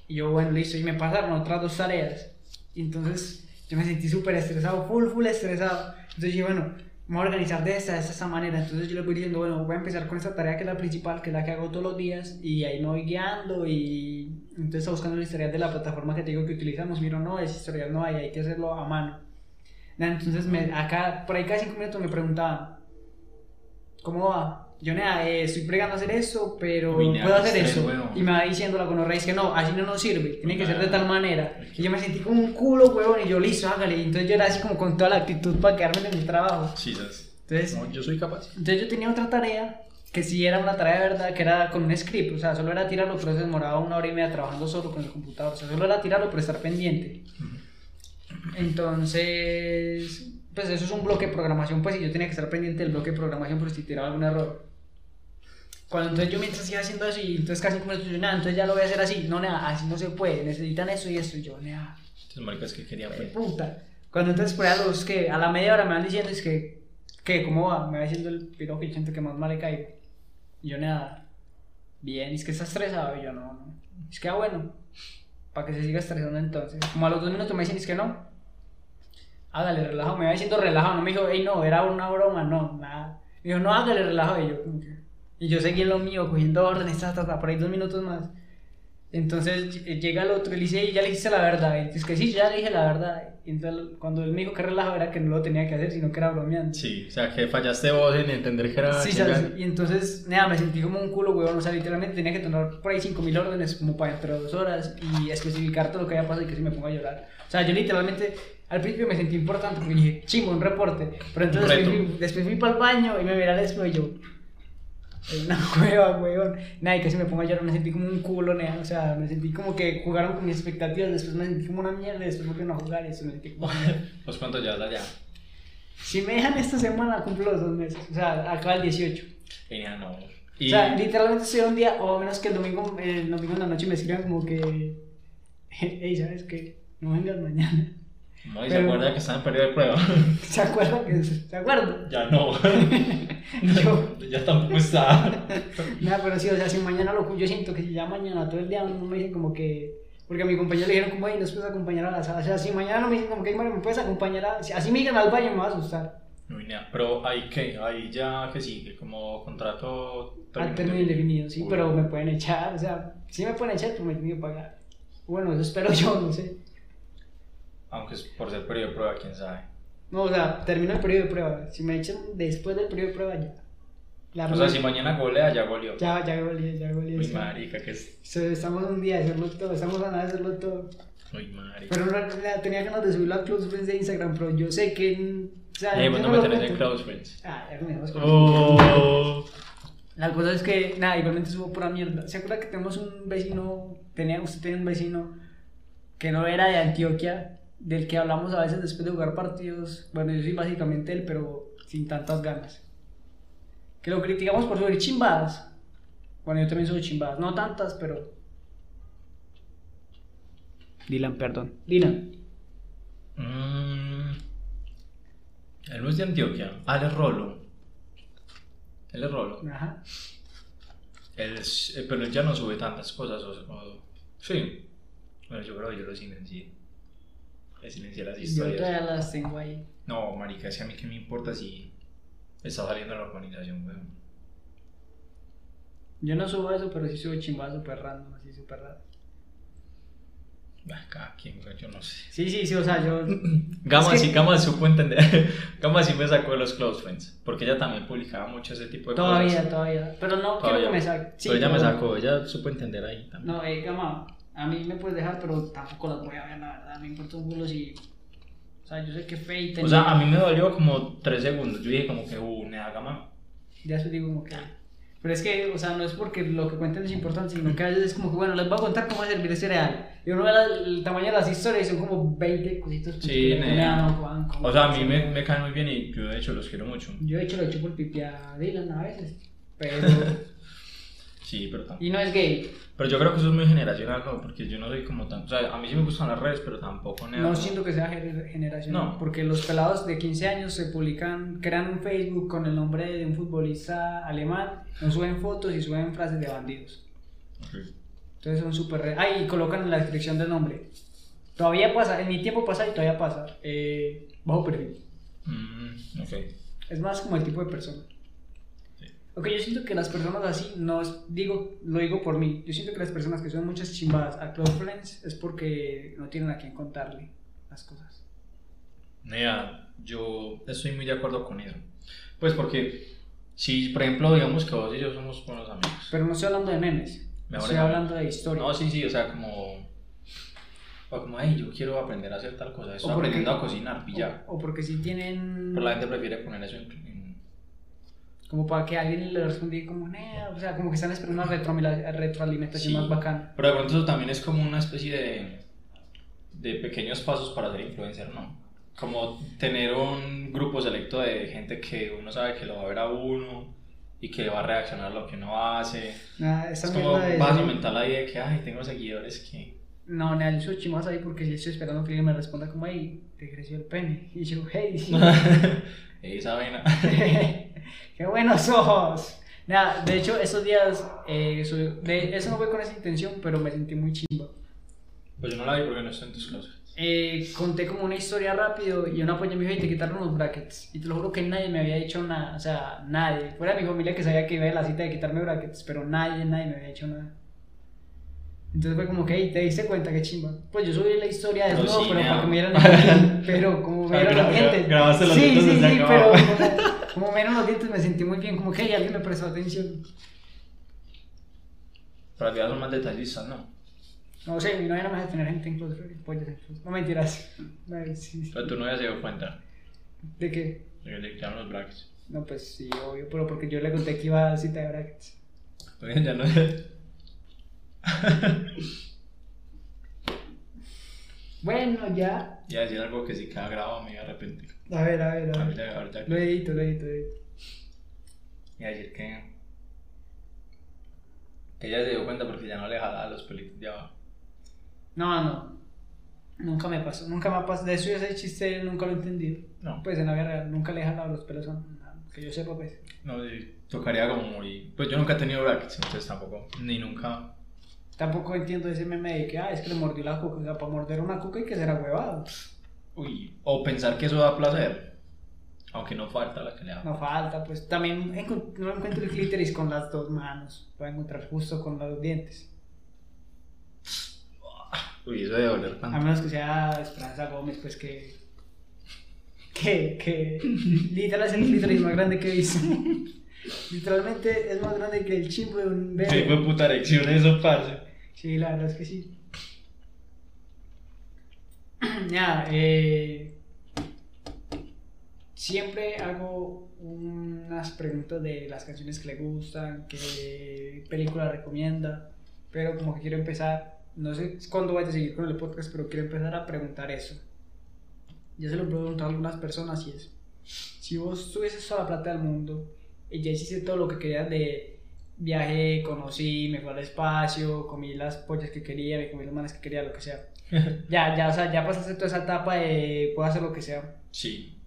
Y yo, bueno, listo, y me pasaron otras dos tareas. Y entonces yo me sentí súper estresado, full, full estresado. Entonces dije, bueno, me voy a organizar de esta, de esta, esta manera. Entonces yo le voy diciendo, bueno, voy a empezar con esta tarea que es la principal, que es la que hago todos los días, y ahí me voy guiando. Y entonces buscando el historial de la plataforma que te digo que utilizamos. Miro, no, ese historial no hay, hay que hacerlo a mano. Entonces, me, acá, por ahí cada cinco minutos me preguntaban, ¿cómo va? Yo nada, eh, estoy pregando hacer esto, pero Uy, puedo hacer eso. Y me va diciendo la gonorrea, que no, así no nos sirve, tiene que ser de tal manera. Y yo me sentí como un culo, huevón, y yo listo, hágale. Y entonces yo era así como con toda la actitud para quedarme en el trabajo. Sí. Entonces, No, yo soy capaz. entonces yo tenía otra tarea que sí era una tarea de verdad, que era con un script, o sea, solo era tirarlo, pero se demoraba una hora y media trabajando solo con el computador, o sea, solo era tirarlo, pero estar pendiente. Entonces, pues eso es un bloque de programación, pues y yo tenía que estar pendiente del bloque de programación por si tiraba algún error. Cuando entonces yo mientras iba haciendo eso y entonces casi como estoy nada, entonces ya lo voy a hacer así, no, nada, así no se puede, necesitan eso y esto, y yo, nada, Entonces, maricas que quería pues. puta. Cuando entonces por ahí a los que a la media hora me van diciendo es que, que ¿cómo va? Me va diciendo el piro que siento que más mal caigo. Y yo nada, bien, es que está estresado, y yo no, no. Es que ah, bueno, para que se siga estresando entonces. Como a los dos minutos me dicen es que no. Hágale, relajado, me va diciendo relajado, no me dijo, hey, no, era una broma, no, nada. Me dijo, no, hágale, relajado, y yo, y yo seguí en lo mío, cogiendo órdenes, ta, ta, ta, por ahí dos minutos más. Entonces ll- llega el otro y le dice, "Ey, ya le dijiste la verdad. Y dice que sí, ya le dije la verdad. Y entonces cuando él me dijo que relajado era que no lo tenía que hacer, sino que era bromeando. Sí, o sea, que fallaste vos en entender que era. Sí, ¿sabes? Y entonces, nada, me sentí como un culo, weón. O sea, literalmente tenía que tener por ahí 5000 órdenes como para dentro de dos horas y especificar todo lo que había pasado y que si me pongo a llorar. O sea, yo literalmente al principio me sentí importante porque dije, chingo, un reporte. Pero entonces después fui, después fui para el baño y me miré al espejo y yo, una cueva, weón. Nada, y casi me pongo a llorar, me sentí como un culo, nea. O sea, me sentí como que jugaron con mis expectativas, después me sentí como una mierda, y después me no a jugar y eso me sentí como... ¿Vos cuánto llevas allá? si me dejan esta semana, cumplo los dos meses. O sea, acaba el 18. Venía, no. O Y. sea, literalmente estoy un día, o menos que el domingo, el domingo en la noche me escriban como que, hey, ¿sabes qué? No vengas mañana. No, y se acuerda que estaba en periodo de prueba. ¿Se acuerdan? Que, ¿Se acuerdan? ya no. Yo, ya tampoco está. nada, pero sí, o sea, si mañana lo yo siento que si ya mañana todo el día no me dicen como que, porque a mi compañero le dijeron como, nos puedes acompañar a la sala. O sea, si mañana no me dicen como que, Mario, me puedes acompañar a, si así me digan al baño, me va a asustar. Uy, nea, Pero ahí que, ahí ya que sigue, como contrato. Al término indefinido, sí, Uy. pero me pueden echar, o sea, sí me pueden echar, pero me tienen que pagar. Bueno, eso espero yo, no sé. Aunque es por ser periodo de prueba, quién sabe. No, o sea, termino el periodo de prueba. Si me echan después del periodo de prueba, ya. La O sea, si mañana golea, ya goleó. Ya, ya goleé, ya goleé. Uy, sí. marica, que es. Estamos un día de hacerlo todo, estamos a nada de hacerlo todo. Uy, marica. Pero no, la- tenía ganas de subirlo a Close Friends de Instagram, pero yo sé que. O sea, Eh, vos no me tenés en. Close Friends. Ah, ya me Oh. La cosa es que, nada, igualmente subo pura mierda. ¿Se acuerda que tenemos un vecino, tenía, usted tenía un vecino que no era de Antioquia, del que hablamos a veces después de jugar partidos? Bueno, yo soy básicamente él, pero sin tantas ganas. Que lo criticamos por subir chimbadas. Bueno, yo también subo chimbadas, no tantas, pero... Dylan, perdón. Dylan. Mm. Él no es de Antioquia. Ah, él es Rolo. Él es Rolo. Ajá. Él es- eh, pero él ya no sube tantas cosas. O, o- sí. Bueno, yo creo que yo lo silencié. Le silencié las Yo historias. todavía las tengo ahí. No, marica, que a mí qué me importa si está saliendo en la organización, weón. Yo no subo eso, pero sí subo chimbadas súper random, así súper raras. Cada quien, yo no sé. Sí, sí, sí, o sea, yo... Gama Es que- sí, Gama supo entender. Gama sí me sacó de los close friends. Porque ella también publicaba mucho ese tipo de Todavía, cosas. todavía. Pero no Todavía. quiero que me saque. Sí, pero ella me sacó, ella supo entender ahí también. No, eh, Gama, a mí me puedes dejar, pero tampoco las voy a ver, la verdad. Me importa un culo si... O sea, yo sé que Fate... O sea, a mí me dolió como 3 segundos. Yo dije como que, uh, nea, Gama. Ya se digo como que... Pero es que, o sea, no es porque lo que cuenten es importante, sino que a veces es como que, bueno, les voy a contar cómo servir ese cereal. Y uno ve la- el tamaño de las historias y son como 20 cositos. Sí, nea, no, Juan, ¿cómo O sea, a mí me, me caen muy bien y yo de hecho los quiero mucho. Yo de hecho lo he hecho por pipi a Dylan a veces, pero... Sí, pero tampoco. y no es gay. Pero yo creo que eso es muy generacional, ¿no? Porque yo no soy como tan. O sea, a mí sí me gustan las redes, pero tampoco. No siento que sea gener- generacional, No. porque los pelados de 15 años se publican, crean un Facebook con el nombre de un futbolista alemán, no suben fotos y suben frases de bandidos. Ok. Entonces son súper... re- Ah, y colocan en la descripción del nombre. Todavía pasa, en mi tiempo pasa y todavía pasa. eh, bajo perfil. Mm, ok. Es más como el tipo de persona. Ok, yo siento que las personas así, no es- digo, lo digo por mí, yo siento que las personas que suben muchas chimbadas a Close Friends es porque no tienen a quien contarle las cosas. Nea, yo estoy muy de acuerdo con eso. Pues porque, si por ejemplo, digamos que vos y yo somos buenos amigos. Pero no estoy hablando de memes, Mejores estoy hablando de historia. No, sí, sí, o sea, como. O como, hey, yo quiero aprender a hacer tal cosa. Estoy aprendiendo a cocinar, ya. O, o porque si tienen... Pero la gente prefiere poner eso en. Como para que alguien le responda como, "Nea", o sea, como que están esperando una retroamila- retroalimentación Sí. más bacana. Pero de pronto eso también es como una especie de. de pequeños pasos para ser influencer, ¿no? Como tener un grupo selecto de gente que uno sabe que lo va a ver a uno y que va a reaccionar a lo que uno hace. Esa Es como de- base mental ahí de que, ay, tengo seguidores que. No, nada, yo soy chimas ahí porque yo estoy esperando que alguien me responda como, hey, te creció el pene. Y yo, hey, Esa vaina. qué buenos ojos. Nada, de hecho, esos días, eh, soy- de, eso no fue con esa intención, pero me sentí muy chimba. Pues yo no la vi porque no estoy en tus closets. Eh, conté como una historia rápido y una polla me dijo, y te quitaron los brackets. Y te lo juro que nadie me había dicho nada, o sea, nadie. Fuera de mi familia que sabía que iba a la cita de quitarme brackets, pero nadie, nadie me había dicho nada. Entonces fue como que, hey, te diste cuenta, qué chimba. Pues yo subí la historia de No, nuevo, sí, pero para que me dieran los dientes. Pero como me gra- los dientes. grabaste los sí, dientes sí, sí, acá pero como, como me dieron los dientes me sentí muy bien. Como que hey, alguien me prestó atención. Pero las videos son más detallistas, ¿no? No sé, mi novia no me deja tener gente en en close. No mentiras. No, sí, sí. Pero tu novia se dio cuenta ¿De qué? de que le quitaron los brackets. No, pues sí, obvio, pero porque yo le conté que iba a cita de brackets. Oye, ya no Bueno, ya. Iba a decir algo que si queda grabado me iba a arrepentir. A ver, a ver, a ver. Ahorita, ahorita. Lo edito, lo edito, lo edito. Iba a decir que. Que ella se dio cuenta porque ya no le jalaba los pelitos de abajo. No, no. Nunca me pasó, nunca me ha pasado. De eso ese chiste nunca lo he entendido. No. Pues en la vida real, nunca le he jalado los pelos a que yo sepa, pues. No, tocaría como muy. Pues yo nunca he tenido brackets, entonces tampoco. Ni nunca. Tampoco entiendo ese meme de que, ah, es que le mordió la. O sea, para morder una coca hay que ser huevado. Uy. O pensar que eso da placer. Aunque no falta la que le da. No falta, pues también no encuentro el clítoris con las dos manos. Voy a encontrar justo con los dientes. Uy, eso debe doler A tanto. menos que sea Esperanza Gómez, pues que. Que, que. Literal es el clítoris más grande que he visto. Literalmente es más grande que el chimbo de un bebé. Sí, fue puta erección eso, parce. Sí, la verdad es que sí. ya, eh, siempre hago unas preguntas de las canciones que le gustan, qué película recomienda, pero como que quiero empezar, no sé cuándo vaya a seguir con el podcast, pero quiero empezar a preguntar eso. Ya se lo pregunto a algunas personas y es, si vos tuvieses toda la plata del mundo y ya hiciste todo lo que querías de viaje, conocí, me fui al espacio, comí las pollas que quería, me comí los manes que quería, lo que sea. ya, ya, o sea, ya pasaste toda esa etapa de puedo hacer lo que sea. Sí.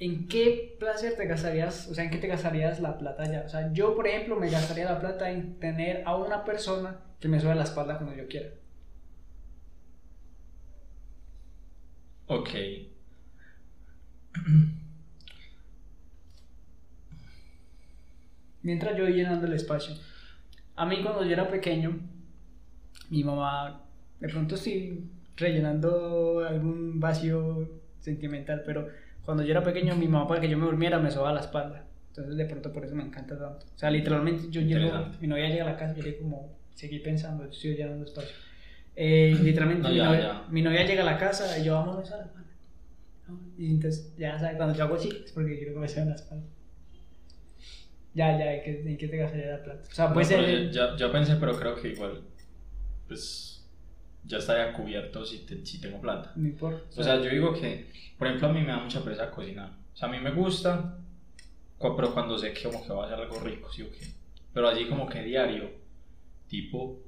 ¿En qué placer te gastarías, o sea, en qué te gastarías la plata ya? O sea, yo, por ejemplo, me gastaría la plata en tener a una persona que me suba la espalda cuando yo quiera. Ok. Mientras yo voy llenando el espacio. A mí cuando yo era pequeño, mi mamá De pronto estoy rellenando algún vacío sentimental, pero cuando yo era pequeño, mi mamá para que yo me durmiera me sobaba la espalda. Entonces, de pronto por eso me encanta tanto. O sea, literalmente yo llego, mi novia llega a la casa y yo como, seguí pensando, estoy llenando espacio. Eh, literalmente, No, mi, ya, novia, ya. mi novia llega a la casa y yo, vamos a la espalda. Y entonces, ya sabes, cuando yo hago así, es porque quiero que me en la espalda. Ya, ya, ¿en qué, en qué te gastaría la plata? O sea, No, puede pero ser. ya, ya pensé, pero creo que igual, pues, ya estaría cubierto si, te- si tengo plata. No importa. O sea, yo digo que, por ejemplo, a mí me da mucha pereza cocinar. O sea, a mí me gusta, pero cuando sé que como que va a ser algo rico, sí o qué. Pero así como que diario, tipo,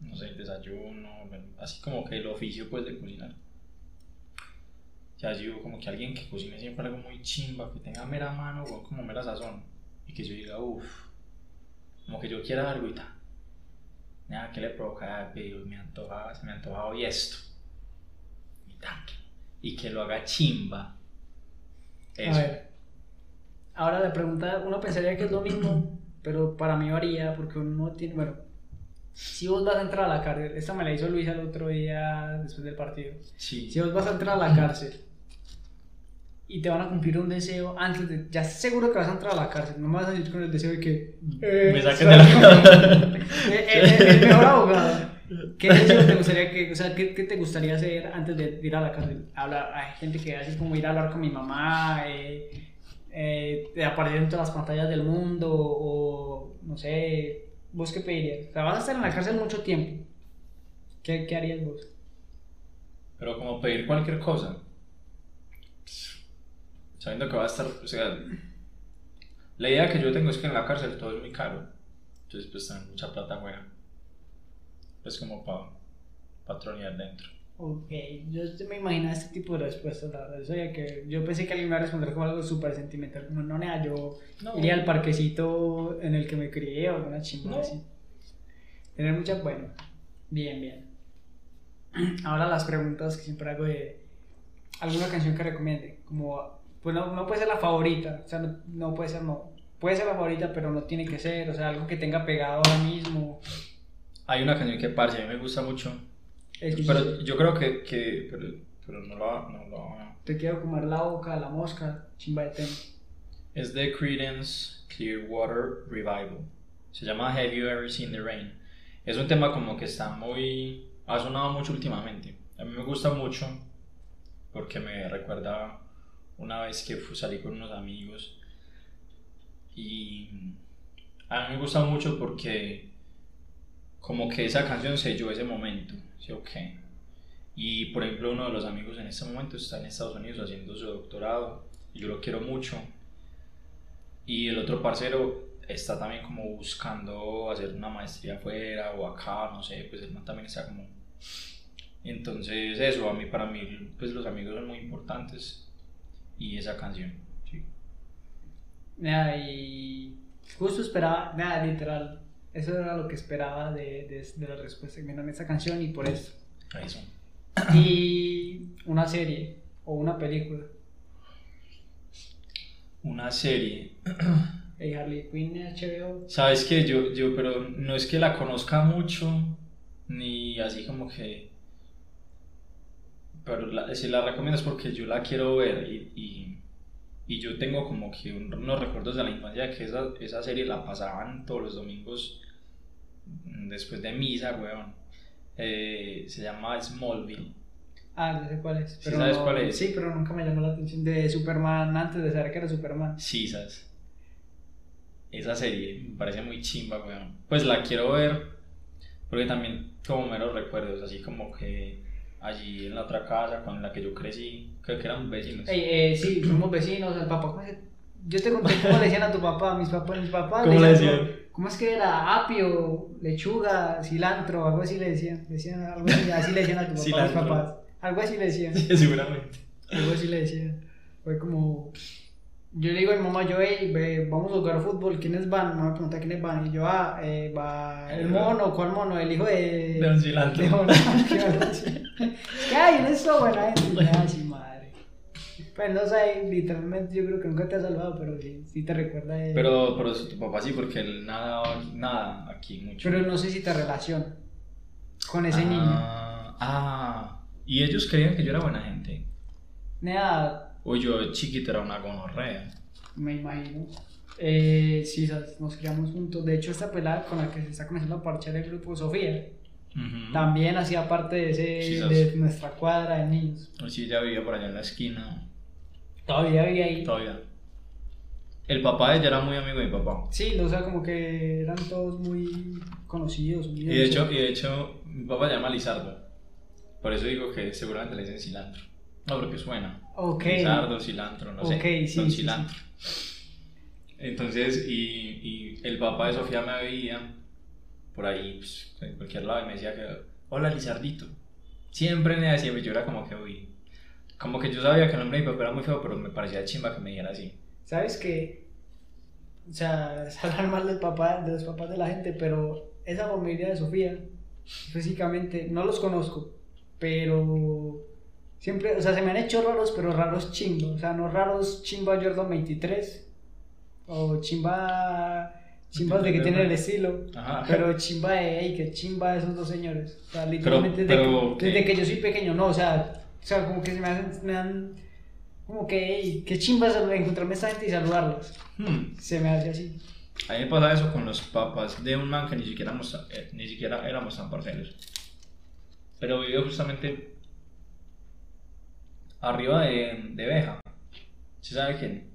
no sé, desayuno, así como que el oficio pues de cocinar. Yo digo como que alguien que cocine siempre algo muy chimba, que tenga mera mano o como mera sazón. Y que yo diga, uff, como que yo quiera algo y tal. Nada, que le provoca, "Ah, me antoja, se me antoja hoy esto y tanque. Y que lo haga chimba. Eso. A ver. Ahora la pregunta, uno pensaría que es lo mismo, pero para mí varía porque uno tiene, bueno, si vos vas a entrar a la cárcel, esta me la hizo Luisa el otro día después del partido, Sí. si vos vas a entrar a la cárcel y te van a cumplir un deseo antes de, ya seguro que vas a entrar a la cárcel, no me vas a decir con el deseo de que eh, Me saquen de la Eh, eh, el, mejor abogado. ¿Qué deseo te gustaría que, o sea, qué, qué te gustaría hacer antes de ir a la cárcel? Hablar, hay gente que hace como ir a hablar con mi mamá, eh, eh, de aparecer en todas las pantallas del mundo, o no sé, ¿vos qué pedirías? O sea, vas a estar en la cárcel mucho tiempo. ¿Qué, qué harías vos? Pero como pedir cualquier cosa. Sabiendo que va a estar, o sea, la idea que yo tengo es que en la cárcel todo es muy caro. Entonces pues tener mucha plata buena. Es como para patronear dentro. Ok, yo me imaginaba este tipo de respuestas, la verdad. Yo, sabía que, yo pensé que alguien me iba a responder como algo súper sentimental, como no, nada, yo No. iría al parquecito en el que me crié o alguna chingada No. así. Tener mucha, bueno, bien, bien. Ahora las preguntas que siempre hago de alguna canción que recomiende, como, pues no, no puede ser la favorita, o sea, no, no puede ser, no, puede ser la favorita, pero no tiene que ser, o sea, algo que tenga pegado ahora mismo. Hay una canción que parce, a mí me gusta mucho. Escuchas- Pero yo creo que, que pero, pero no la, no la- Te quiero comer la boca, la mosca, chimba de tema. Es de Creedence Clearwater Revival. Se llama Have You Ever Seen the Rain? Es un tema como que está muy... ha sonado mucho últimamente. A mí me gusta mucho porque me recuerda una vez que fu- salí con unos amigos y a mí me gusta mucho porque como que esa canción selló ese momento, ¿sí o qué? Y por ejemplo uno de los amigos en este momento está en Estados Unidos haciendo su doctorado y yo lo quiero mucho. Y el otro parcero está también como buscando hacer una maestría afuera o acá, no sé, pues man también está como... Entonces eso, a mí, para mí, pues los amigos son muy importantes y esa canción, sí. Nada, y justo esperaba, nada, literal, eso era lo que esperaba de, de, de la respuesta que me dieron esta canción y por eso. Eso. Y una serie o una película. Una serie. Hey, Harley Quinn HBO. Sabes que yo, yo, pero no es que la conozca mucho, ni así como que. Pero la- si la recomiendo es porque yo la quiero ver y, y, y yo tengo como que un- unos recuerdos de la infancia que esa, esa serie la pasaban todos los domingos después de misa, weón. Eh, se llama Smallville. Ah, no sé cuál es. Sí sabes cuál es. Sí, pero nunca me llamó la atención. De Superman, antes de saber que era Superman. Sí, ¿sabes? Esa serie me parece muy chimba, weón. Pues la quiero ver porque también como meros recuerdos, así como que allí en la otra casa con la que yo crecí, creo que eran vecinos. Eh, sí, somos vecinos. El papá, ¿cómo se- Yo te conté cómo le decían a tu papá. Mis papás, mis papás. ¿Cómo le decían? ¿Cómo es que era? Apio, lechuga, cilantro, algo así le decían. Decían algo así, así le decían a tu papá, mis papás. Algo así le decían. Sí, seguramente. Algo así le decían. Fue como. Yo le digo a mi mamá, yo, hey, ve, vamos a jugar fútbol, ¿quiénes van? Me pregunta quiénes van. Y yo, ah, eh, va el mono, ¿cuál mono? El hijo de. De un cilantro. de Don- Es que, ay, él es buena gente. Sí, madre. Pues no sé, literalmente yo creo que nunca te ha salvado, pero sí, sí te recuerda de. Pero, pero tu papá sí, porque él nada, nada aquí mucho. Pero no sé si te relaciona con ese niño. Ah, Ah, y ellos creían que yo era buena gente. Nada, O yo chiquito era una gonorrea. me imagino. Eh, sí, nos criamos juntos. De hecho, esta pelada con la que se está comenzando a parchar el grupo, Sofía, Ujú. también hacía parte de, ese, de nuestra cuadra de niños. Sí, ella vivía por allá en la esquina. Todavía vivía ahí. Todavía. El papá de ella era muy amigo de mi papá. Sí, o sea, como que eran todos muy conocidos. muy Y de hecho, y de hecho mi papá se llama Lizardo. Por eso digo que seguramente le dicen cilantro. No, porque suena. Ok. Lizardo, cilantro, no sé. Ok, sí, Don sí, cilantro. Entonces, y, y el papá de Sofía me veía por ahí, pues, en cualquier lado, y me decía que, hola Lizardito. Siempre me decía, y yo era como que, uy. Como que yo sabía que el nombre de mi papá era muy feo, pero me parecía chimba que me dijera así. ¿Sabes qué? O sea, es hablar mal del papá, de los papás de la gente, pero esa familia de Sofía, físicamente, no los conozco, pero siempre, o sea, se me han hecho raros, pero raros chimba. O sea, no raros chimba Jordan 23, o chimba, chimbas de que tienen el estilo, Ajá. pero chimba de, hey, que chimba esos dos señores. O sea, literalmente pero, desde, que, desde que yo soy pequeño, no, o sea, o sea, como que se me hacen, me dan, como que, hey, qué chimba encontrarme a esta gente y saludarlos. Hmm. Se me hace así. A mí me pasa eso con los papás de un man que ni siquiera, éramos, eh, ni siquiera éramos tan parceros. Pero vivió justamente arriba de, de Beja. ¿Se sabe quién?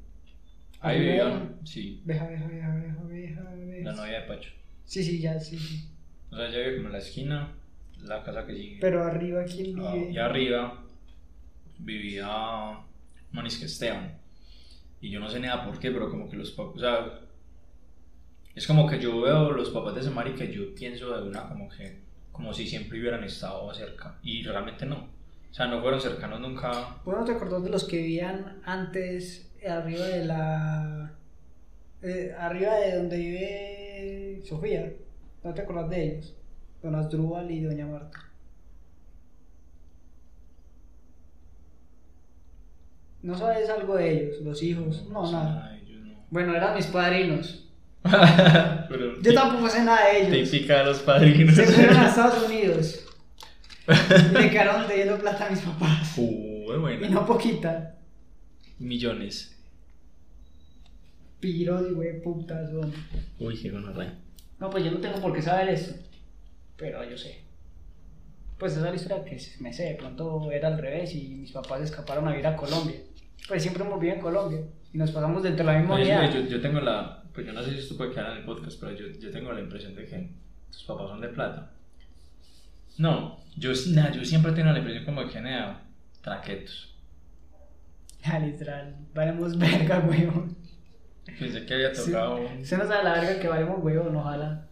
Ahí ¿Arriba de vivió, Beja? sí, Veja, veja, veja, veja, veja, veja. la novia de Pacho. Sí, sí, ya, sí, sí. O sea, ella vive como en la esquina, la casa que sigue. Pero arriba, ¿quién Ah, vive? y arriba vivía Manisque Esteban. Y yo no sé nada por qué, pero como que los papás, o sea, es como que yo veo los papás de ese marica y yo pienso de una como que, como si siempre hubieran estado cerca. Y realmente no. O sea, no fueron cercanos nunca. ¿Vos no te acordás de los que vivían antes arriba de la... eh, arriba de donde vive Sofía? ¿No te acordás de ellos? Don Asdrúbal y Doña Marta. ¿No sabes algo de ellos? ¿Los hijos? No, nada. de ellos, no. Bueno, eran mis padrinos. pero Yo tampoco sé nada de ellos. Típica de los padrinos. Se fueron a Estados Unidos. Y le quedaron debiendo plata a mis papás. Uy, Y bueno. no poquita. Millones. Piros y güey putas, hombre. Uy, qué gonorrea. No, pues yo no tengo por qué saber esto. Pero yo sé. Pues esa es la historia que me sé. De pronto era al revés y mis papás escaparon a ir a Colombia. Pues siempre hemos vivido en Colombia. Y nos pasamos dentro de la misma unidad. yo, yo tengo la. Pues yo no sé si esto puede quedar en el podcast, pero yo, yo tengo la impresión de que tus papás son de plata. No, yo, nah, yo siempre tengo la impresión como que nada, traquetos. Ya, literal. Valemos verga, weón. Pensé que había tocado. Se nos da la verga que valemos weón, ojalá.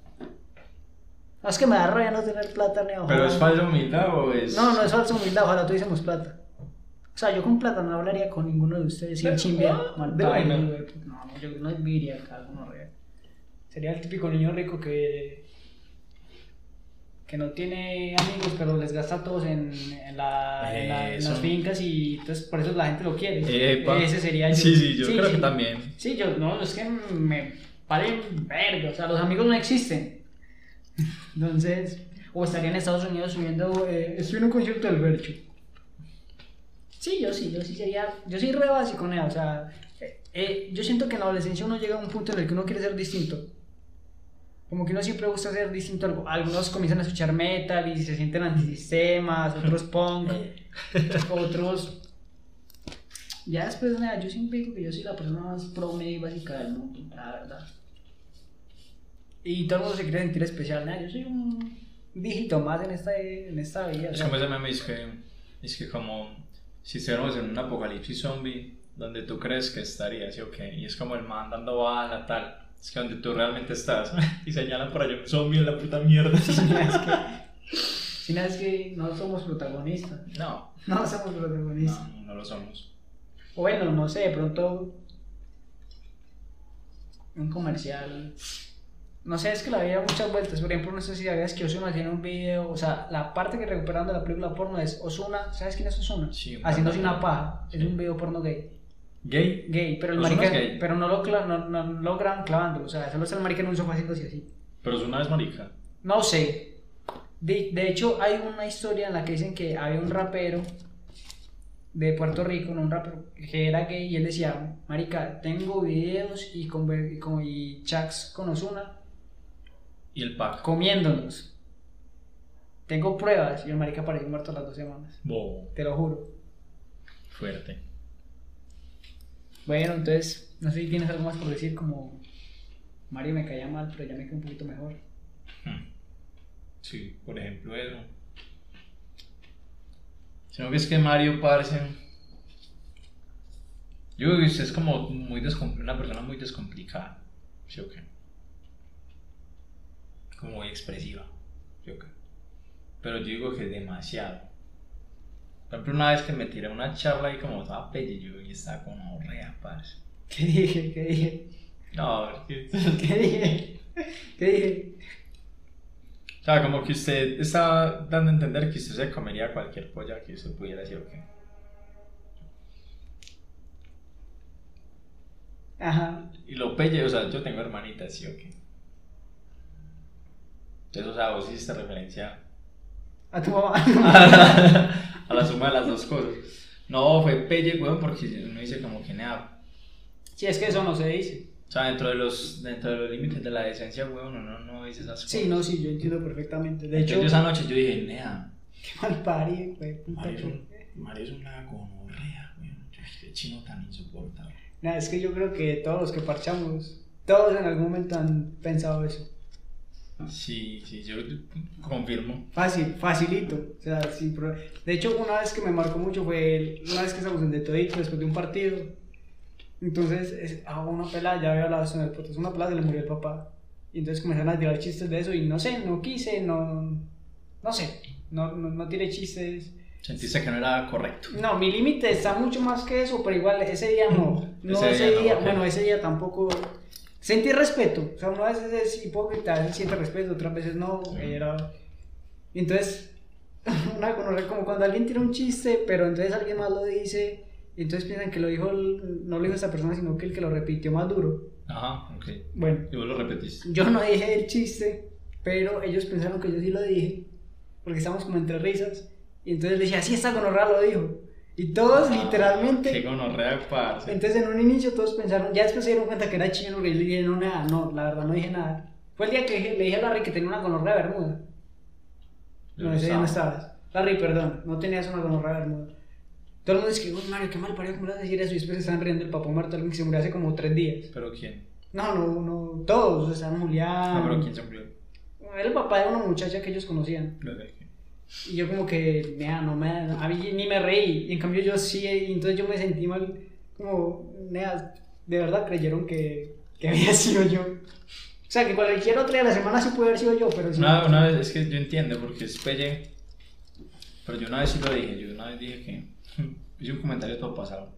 No, es que me da rabia no tener plata ni ojalá. ¿Pero es falsa humildad o es.? No, no es falsa humildad, ojalá tuviésemos plata. O sea, yo con plata no hablaría con ninguno de ustedes sin chimbear. ah, Mal. No, no, yo no viviría acá, no. Sería el típico niño rico que. Que no tiene amigos, pero les gasta a todos en, en, la- en la- en Eso. las fincas y entonces por eso la gente lo quiere. Epa. Ese sería yo. Sí, sí, yo creo sí. que también. Sí, yo, no, es que me valen verga, o sea, los amigos no existen. Entonces, o estaría en Estados Unidos subiendo, eh, estoy en un concierto del Bercho. Sí, yo sí, yo sí sería, yo soy re básico, o sea, eh, eh, yo siento que en la adolescencia uno llega a un punto en el que uno quiere ser distinto. Como que uno siempre gusta ser distinto. algo. Algunos comienzan a escuchar metal y se sienten antisistemas, otros punk, otros ya después, nada, yo siempre digo que yo soy la persona más pro media y básica del mundo, la verdad. Y todo el mundo se quiere sentir especial, nada, yo soy un dígito más en esta, en esta vida. Es como ese meme, es que, es que como si estuviéramos en un apocalipsis zombie, donde tú crees que estarías, ¿sí o qué? Y es como el man dando bala, tal. Es que donde tú realmente estás. y señalan por allá un zombie en la puta mierda. si nada, es que, no somos protagonistas. no, No somos protagonistas. no, no lo somos. O bueno, no sé, de pronto un comercial. No sé, es que la vida da muchas vueltas. Por ejemplo, no sé si sabías que Ozuna tiene un video. O sea, la parte que recuperan de la película porno es Ozuna. ¿Sabes quién es Ozuna? Sí, Haciéndose una paja. Es un video porno gay. ¿Gay? Gay, pero el Ozuna marica. es gay. Pero no lo, no, no, no lo graban clavándolo. O sea, solo está el marica en un sofá haciéndose así. Pero es una vez marica. No sé. De, de hecho, hay una historia en la que dicen que había un rapero de Puerto Rico, no un rapero, que era gay y él decía, marica, tengo videos y, y, con- y chats con Ozuna Y el pack. comiéndonos. Tengo pruebas y el marica apareció muerto a las dos semanas, te lo juro. fuerte. Bueno, entonces, no sé si tienes algo más por decir, como Mario me caía mal, pero ya me quedé un poquito mejor. Hmm. Sí, por ejemplo eso. Sino que es que Mario parece. Yo creo que es como muy una persona muy descomplicada. ¿Sí o qué? Como muy expresiva. ¿Sí o qué? Pero yo digo que demasiado. Por ejemplo, una vez que me tiré una charla y como estaba pelle, yo y estaba con horrea, parce. ¿Qué dije? ¿Qué dije? No, que. ¿Qué dije? ¿Qué dije? O sea, como que usted está dando a entender que usted se comería cualquier polla que usted pudiera decir, ok. Ajá. Y lo pelle, o sea, yo tengo hermanitas, sí, ok. Entonces, o sea, vos hiciste referencia A tu mamá. a la suma de las dos cosas. No, fue pelle, weón, porque uno dice como que nada. Si es que eso no se dice. O sea, dentro de los, dentro de los límites de la decencia, weón, uno no dice esas cosas. Sí, no, sí, yo entiendo perfectamente. De hecho, yo esa noche yo dije, nea, qué mal güey. puta Mario Mario es una gonorrea, weón. Dije, chino tan insoportable. Nada, es que yo creo que todos los que parchamos, todos en algún momento han pensado eso. Sí, sí, yo confirmo. Fácil, facilito. O sea, sin De hecho, una vez que me marcó mucho fue una vez que estamos en De Todito después de un partido. Entonces, es- a una pelada, ya había hablado eso en el podcast, una pelada se le murió el papá. Y entonces comenzaron a tirar chistes de eso y no sé, no quise, no. No sé, no, no, no tiré chistes. Sentiste que no era correcto. No, mi límite está mucho más que eso, pero igual ese día no. No, Ese ese, día no, día, ok. bueno, ese día tampoco. Sentí respeto. O sea, una vez es hipócrita, a veces siente respeto, otras veces no. Era... Entonces, una gonorrea, como cuando alguien tira un chiste, pero entonces alguien más lo dice, y entonces piensan que lo dijo, el- no lo dijo esa persona, sino que el que lo repitió más duro. Ajá, ok. Bueno, Y vos lo repetiste. yo no dije el chiste, pero ellos pensaron que yo sí lo dije, porque estábamos como entre risas, y entonces le dije, así esta gonorrea lo dijo. Y todos, Ah, literalmente, Qué gonorrea, parce. entonces en un inicio todos pensaron, ya después se dieron cuenta que era chino, le dije, no, nada, no, la verdad no dije nada. Fue el día que le dije a Larry que tenía una gonorrea bermuda. No, ese día no estabas. Larry, perdón, no tenías una gonorrea bermuda. Todo el mundo dice que, Mario, qué mal parido, ¿cómo le vas a decir eso? Y después se están riendo el papá muerto, alguien que se murió hace como tres días. ¿Pero quién? No, no, no, todos, o sea, Julián. Ah, pero ¿quién se murió? Era el papá de una muchacha que ellos conocían. Lo de Y yo como que, mira, no me, a mí ni me reí. Y en cambio yo sí, y entonces yo me sentí mal, como, nea, de verdad creyeron que, que había sido yo. O sea, que cualquier otra de la semana sí puede haber sido yo, pero sí. Una, una vez, es que yo entiendo, porque es pelle. Pero yo una vez sí lo dije. Yo una vez dije que. Hice un comentario todo pasado.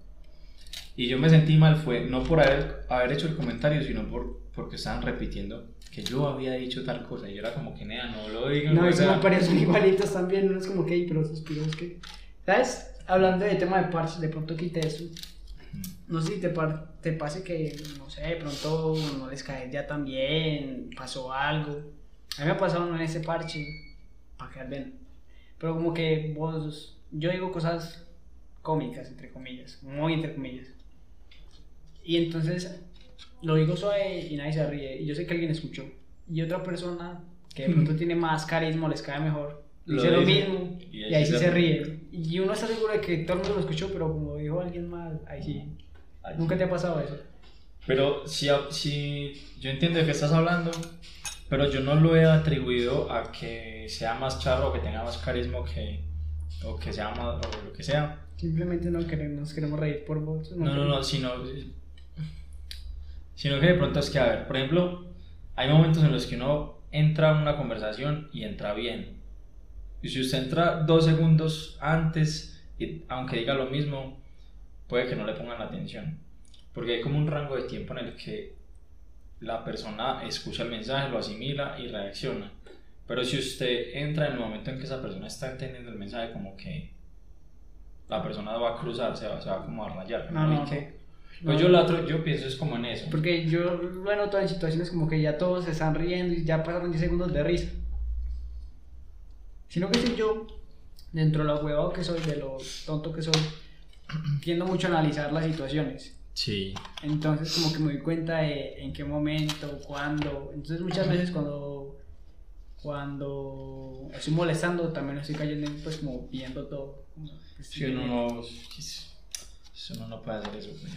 Y yo me sentí mal, fue no por haber, haber hecho el comentario, sino por, porque estaban repitiendo que yo había dicho tal cosa. Y yo era como que, nea, no lo digan. No, es como parecen igualitos también, no es como que, "Ey, pero suspiros que... ¿Sabes? Hablando de tema de parches, de pronto quité eso. No sé si te, par- te pase que, no sé, de pronto no les cae ya tan bien, pasó algo. A mí me ha pasado uno en ese parche, para quedar bien. Pero como que vos, yo digo cosas cómicas, entre comillas, muy entre comillas. Y entonces lo digo suave y nadie se ríe. Y yo sé que alguien escuchó. Y otra persona que de pronto tiene más carisma, les cae mejor, Lo dice lo mismo. y Y, ahí ahí sí sí se ríe. Y uno está seguro de que todo el mundo lo escuchó, pero como dijo alguien más, ahí sí. ay, Nunca te ha pasado eso. Pero si, si yo entiendo de qué estás hablando, pero yo no lo he atribuido a que sea más charro o que tenga más carisma que, o que sea más, o lo que sea. Simplemente no queremos, nos queremos reír por vos. No, no, no, sino, sino que de pronto es que, a ver, por ejemplo, hay momentos en los que uno entra a una conversación y entra bien. Y si usted entra dos segundos antes, y aunque diga lo mismo, puede que no le pongan la atención. Porque hay como un rango de tiempo en el que la persona escucha el mensaje, lo asimila y reacciona. Pero si usted entra en el momento en que esa persona está entendiendo el mensaje, como que la persona va a cruzar, se va, se va como a rayar. No, no, ¿Y qué? No. Pues No. yo, lo otro, yo pienso es como en eso. Porque yo lo he notado en situaciones como que ya todos se están riendo y ya pasaron 10 segundos de risa. Sino que si yo, dentro de lo huevado que soy, de lo tonto que soy, tiendo mucho a analizar las situaciones. Sí. Entonces como que me doy cuenta de en qué momento, cuándo. Entonces muchas veces cuando cuando estoy molestando también estoy cayendo pues como viendo todo. como estoy- uno no, sí, uno no puede hacer eso, pues,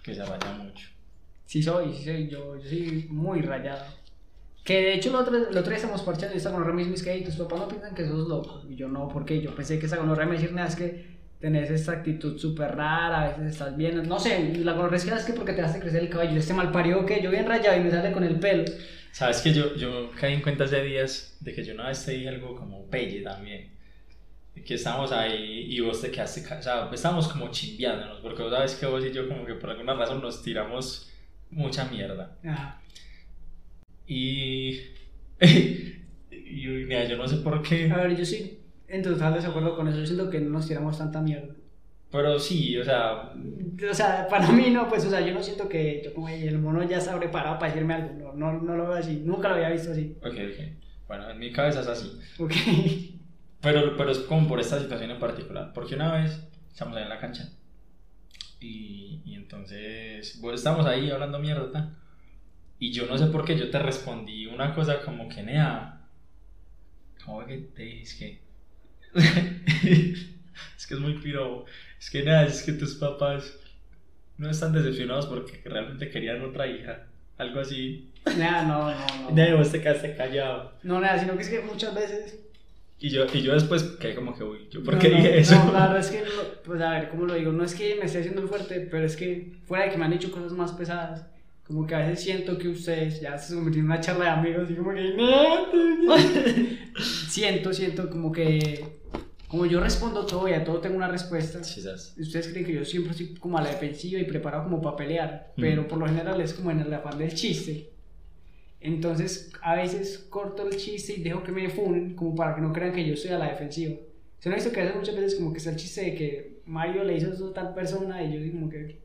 porque se raya mucho. Sí soy, sí soy, yo, yo soy muy rayado. Que de hecho el otro, el otro día estamos parchando y esta con mismo es que "Ey, tus papás no piensan que sos loco. Y yo no, porque yo pensé que esa gonorrea me decir nada, es que tenés esta actitud súper rara, a veces estás bien, no sé, la gonorrea es que es que porque te hace crecer el cabello, este mal parido que yo bien rayado y me sale con el pelo. Sabes que yo, yo caí en cuenta hace días de que yo una vez te dije algo como pelle también. Que estábamos ahí y vos te quedaste, ca- o sea, estábamos como chimbiándonos, porque vos sabes que vos y yo como que por alguna razón nos tiramos mucha mierda. Ajá. Y, y mira, yo no sé por qué, A ver, yo sí en total desacuerdo con eso, yo siento que no nos tiramos tanta mierda. pero sí, o sea, O sea, para mí no, pues, o sea, yo no siento que yo como "Ey, el mono ya está preparado para decirme algo, no, no, no lo veo así, nunca lo había visto así. ok, ok. Bueno, en mi cabeza es así. Ok. Pero, pero es como por esta situación en particular. Porque una vez estamos ahí en la cancha. Y, y entonces pues, estamos ahí hablando mierda. Y yo no sé por qué yo te respondí una cosa como que nea. ¿Cómo que te dije? Es que. es que es muy piro. Es que nada, es que tus papás no están decepcionados porque realmente querían otra hija. Algo así. Nada, no, no, no. Nea, vos te quedaste callado. No, nada, sino que es que muchas veces. Y yo, y yo después quedé como que, uy, ¿yo por no, qué no, dije eso? No, claro, es que, no- pues a ver, ¿cómo lo digo? No es que me esté haciendo fuerte, pero es que fuera de que me han dicho cosas más pesadas, como que a veces siento que ustedes ya se convirtieron en una charla de amigos y como que. "No, siento, siento como que. Como yo respondo todo y a todo tengo una respuesta. Sabes. Ustedes creen que yo siempre estoy como a la defensiva y preparado como para pelear, Mm. pero por lo general es como en el afán del chiste. Entonces, a veces corto el chiste y dejo que me funen como para que no crean que yo estoy a la defensiva. Se han visto que hace muchas veces como que está el chiste de que Mario le hizo eso a tal persona y yo digo como que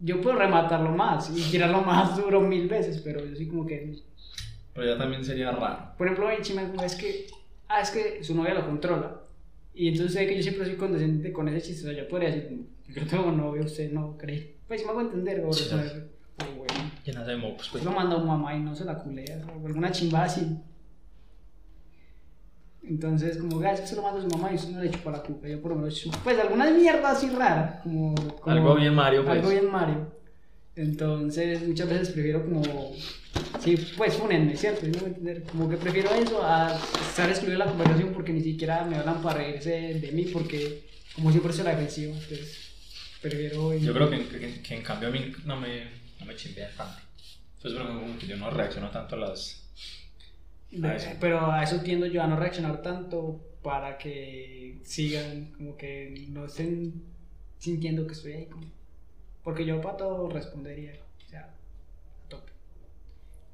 yo puedo rematarlo más y tirarlo más duro mil veces, pero yo sí como que Pero ya también sería raro. por ejemplo, en Chima es que, ah, es que su novia lo controla. Y entonces sé que yo siempre soy condescendiente con ese chiste. O sea, yo podría decir, yo tengo novio, usted no cree. Pues me hago entender, o Sí, pues bueno. Llenas de mocos, Pues pues. lo manda a un mamá y no se la culea, o alguna chimba así. Entonces, como, "Ah, es que se lo manda a su mamá y usted no le chupa la cuca. Yo por lo menos, chupo- pues alguna mierda así rara, como, como- Algo bien Mario, pues. algo bien Mario. Entonces, muchas veces prefiero como. Sí, pues fúnenme, ¿cierto? ¿Sí me entender? Como que prefiero eso a estar excluido de la conversación porque ni siquiera me hablan para reírse de mí porque, como siempre, soy la defensiva. Entonces, prefiero. Yo creo que, que, que en cambio a mí no me, no me chimbea tanto. Entonces, pero como que yo no reacciono tanto a las. a eso. Pero a eso tiendo yo a no reaccionar tanto para que sigan, como que no estén sintiendo que estoy ahí. Como... Porque yo para todo respondería. O sea, a tope.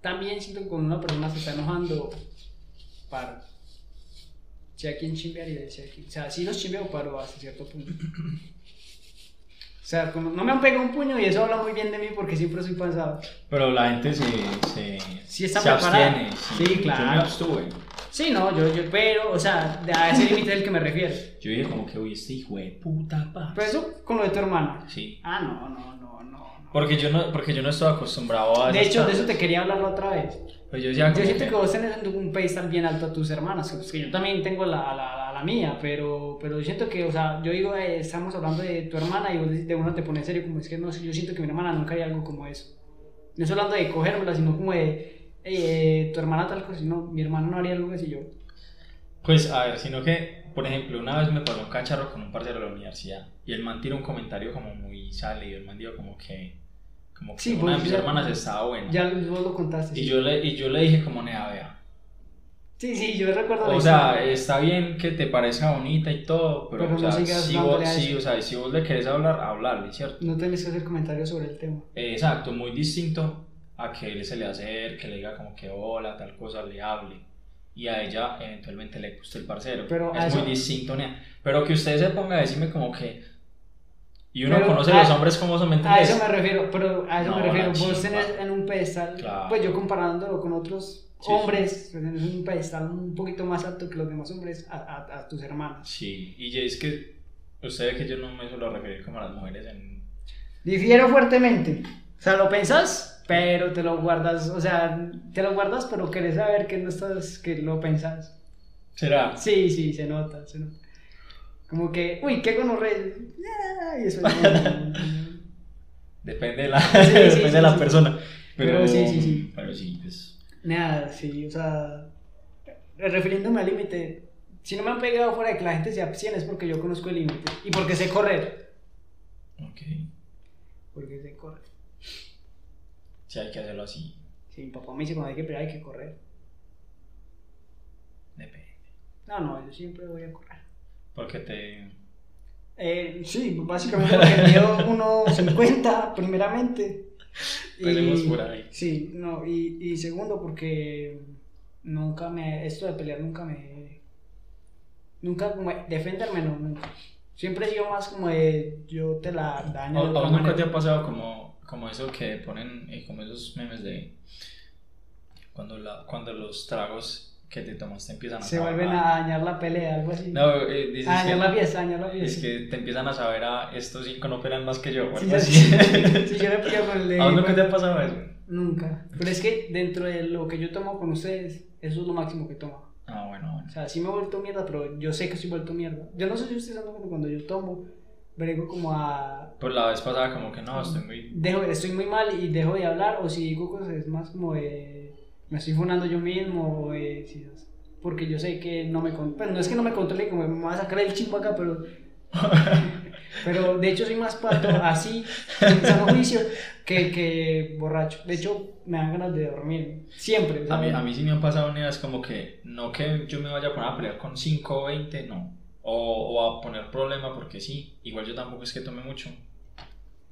También siento que cuando una persona se está enojando, paro. Si a quien chimbear y si a quien- O sea, sí los chimbeo, paro hasta cierto punto. O sea, como no me han pegado un puño y eso habla muy bien de mí porque siempre soy pasado. Pero la gente se. se Sí está se preparada. abstiene. Sí, Yo me claro. abstuve. Sí, no, yo, yo, pero, o sea, a ese límite es el que me refiero. Yo dije, como que, uy, este hijo de puta paz. Pero eso con lo de tu hermana. Sí. Ah, no, no, no, no. no. Porque yo no, porque yo no estoy acostumbrado a. De hecho, de eso te quería hablar la otra vez. Pues yo decía, Yo siento que- que vos tenés un pedestal bien alto a tus hermanas, que, pues, que yo también tengo la, la, la, mía, pero, pero yo siento que, o sea, yo digo, eh, estamos hablando de tu hermana y vos de uno te pone en serio, como es que no yo siento que mi hermana nunca haría algo como eso. No estoy hablando de cogérmela, sino como de, "Ey, eh, tu hermana tal cosa, no, mi hermana no haría algo así yo. Pues a ver, sino que, por ejemplo, una vez me pasó un cacharro con un parcero de la universidad y el man tiró un comentario como muy salido, el man dijo como que, como que Sí, una de pues, mis ya- hermanas estaba buena. Ya vos lo contaste. Y sí. yo, le, y yo le dije como, nea, vea, Sí, sí, yo recuerdo o sea, historia. está bien que te parezca bonita y todo, pero, Pero o no sea, si vos, sí, o sea, si vos le querés hablar, hablarle, ¿cierto? No tenés que hacer comentarios sobre el tema. Eh, exacto, muy distinto a que él se le acerque, que le diga como que hola, tal cosa, le hable. Y a ella eventualmente le guste el parcero. Pero es eso- muy distinto, nea. Pero que usted se ponga a decirme como que... Y uno Pero conoce a- los hombres como son, ¿me A eso me refiero, pero a eso No, me refiero. Vos tenés en un pedestal, Claro. pues yo comparándolo con otros Sí, hombres, pues, en un pedestal un poquito más alto que los demás hombres a, a, a tus hermanas. Sí, y es que usted ve que yo no me suelo referir como a las mujeres en... Difiero fuertemente. O sea, lo pensás, pero te lo guardas, o sea, te lo guardas, pero querés saber que no estás, que lo pensás. ¿Será? Sí, sí, se nota, se nota. Como que, uy, qué gonorrea. Ah, Y eso es como- Depende de la, sí, depende sí, de la sí. persona. Pero, Pero sí, sí, sí. Pero sí, pues... Nada, sí, o sea, refiriéndome al límite, si no me han pegado fuera de que la gente se abstiene es porque yo conozco el límite y porque sé correr. Ok. Porque sé correr. Sí, hay que hacerlo así. Si mi papá me dice cuando hay que pelear hay que correr. Depende. No, no, yo siempre voy a correr. Porque te... Eh, sí, básicamente porque mido 1.50 primeramente. Empecemos por ahí. Sí, no, y, y segundo porque nunca me, esto de pelear nunca me, nunca como defenderme, no, nunca. Siempre he sido más como de yo te la daño ¿A vos nunca te ha pasado como, como eso que ponen, eh, como esos memes de cuando, la, cuando los tragos que te tomas te empiezan a Se saber vuelven a dañar la pelea, algo así. No, eh, dices a dañar que, la fiesta, a dañar la fiesta. es que te empiezan a saber a estos cinco no pelan más que yo o algo sí, así. sí, yo le pillo con el. ¿A vos nunca te ha pasado eso? Nunca. Pero es que dentro de lo que yo tomo con ustedes, eso es lo máximo que tomo. Ah, bueno, bueno. O sea, sí me he vuelto mierda, pero yo sé que estoy vuelto mierda. Yo no sé si ustedes saben que cuando yo tomo, brego como a... Pues la vez pasada como que no, estoy muy... Dejo, estoy muy mal y dejo de hablar, o si digo cosas es más como de... Me estoy funando yo mismo, es- porque yo sé que no me... Pues no es que no me controle, como me va a sacar el chimbo acá, pero... pero de hecho soy más pato así, en sano juicio, que, que borracho. De hecho, me dan ganas de dormir. Siempre. o sea, A mí, a mí sí me han pasado unidades como que no que yo me vaya a poner a pelear con 5 o 20, no. O, o a poner problema porque sí. Igual yo tampoco es que tome mucho.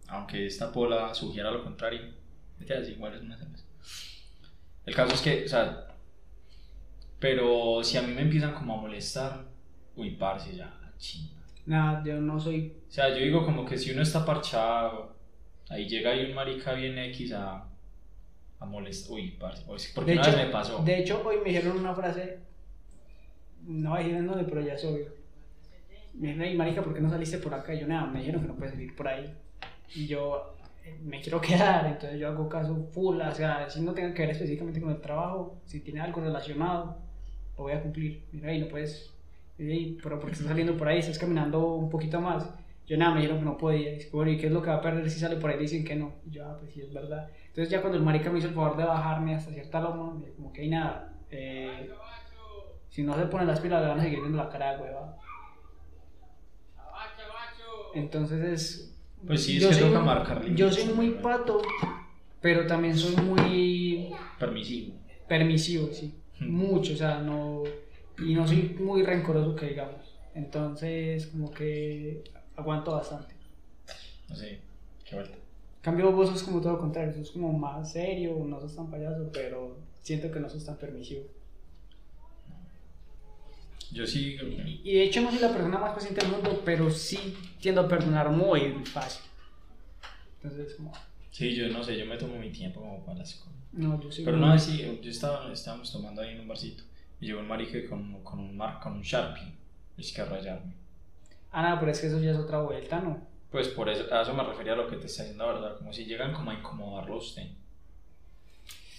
Aunque esta pola sugiera lo contrario. Igual es una cerveza. El caso es que, o sea, pero si a mí me empiezan como a molestar, uy, parce, ya, chinga. Nada, yo no soy O sea, yo digo como que si uno está parchado, ahí llega ahí un marica bien X a, a molestar. Uy, parce, porque De una hecho, vez me pasó. De hecho, hoy me dijeron una frase, no voy a decir el nombre, pero ya es obvio. Me dijeron, "Ey, marica, ¿por qué no saliste por acá? Y yo, nada, me dijeron que no puedes salir por ahí. Y yo, me quiero quedar, entonces yo hago caso full, o sea, si no tenga que ver específicamente con el trabajo, si tiene algo relacionado, lo voy a cumplir. Mira, ahí no puedes, "Ey, pero porque estás saliendo por ahí, estás caminando un poquito más. Yo nada, me dijeron que no podía. Y bueno, ¿y qué es lo que va a perder si sale por ahí? Dicen que no. Y yo, ah, pues sí, es verdad. Entonces ya cuando el marica me hizo el favor de bajarme hasta cierta loma, me dijo como que hay nada. eh, si no se ponen las pilas, le van a seguir viendo la cara de hueva. Entonces es... Pues sí, es yo que toca marcar Yo soy muy pato, pero también soy muy Permisivo. permisivo, sí. Hmm. Mucho, o sea, no... Y no soy muy rencoroso que digamos. Entonces, como que aguanto bastante. Sé, qué vuelta. Cambio, vos sos como todo lo contrario, sos como más serio, no sos tan payaso, pero siento que no sos tan permisivo. Yo sí. Y, y de hecho no soy la persona más paciente del mundo, pero sí tiendo a perdonar muy fácil. Entonces, como, Sí, yo no sé, yo me tomo mi tiempo como para las cosas. no, yo soy Pero muy- una vez sí, yo estaba, estábamos tomando ahí en un barcito y llegó un marica con, con un mar, con un Sharpie. Es que a rayarme. Ah, no, pero es que eso ya es otra vuelta, ¿no? Pues por eso, a eso me refería a lo que te está diciendo, ¿verdad? Como si llegan como a incomodarlo a usted.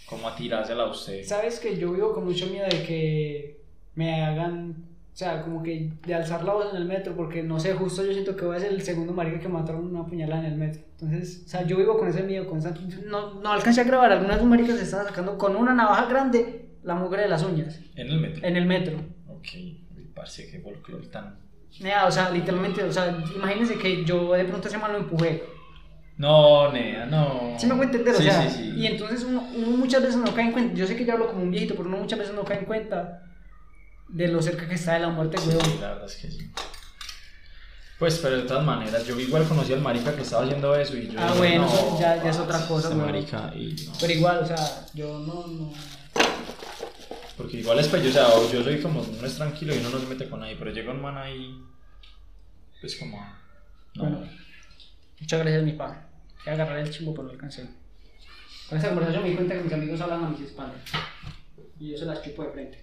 Como a tirársela a usted. Sabes que yo vivo con mucho miedo de que me hagan, o sea, como que de alzar la voz en el metro, porque no sé, justo yo siento que voy a ser el segundo marica que mataron una puñalada en el metro. Entonces, o sea, yo vivo con ese miedo constante. No, no alcancé a grabar, algunas maricas se estaban sacando con una navaja grande la mugre de las uñas En el metro. en el metro. Ok, parce, que folclore tan. Nea, o sea, literalmente, o sea, imagínense que yo de pronto ese man lo empujé. No, nea, no. ¿Sí me puedo entender? O Sí, sea, sí, sí. y entonces uno, uno muchas veces no cae en cuenta, yo sé que yo hablo como un viejito, pero uno muchas veces no cae en cuenta de lo cerca que está de la muerte, Sí, weón. la verdad es que sí. Pues, pero de todas maneras, yo igual conocí al marica que estaba haciendo eso y yo. Ah, dije, bueno, no, ya- ya es otra cosa, este weón. marica, y no. Pero igual, o sea, yo no, no. Porque igual es pues, o sea, yo soy como, uno es tranquilo y uno no se mete con nadie, pero llega un man ahí, pues como, no, Bueno. Muchas gracias, mi pa. Voy a agarrar el chimbo, pero no alcancé. Con esta conversación me di cuenta que mis amigos hablan a mis espaldas. y yo se las chupo de frente.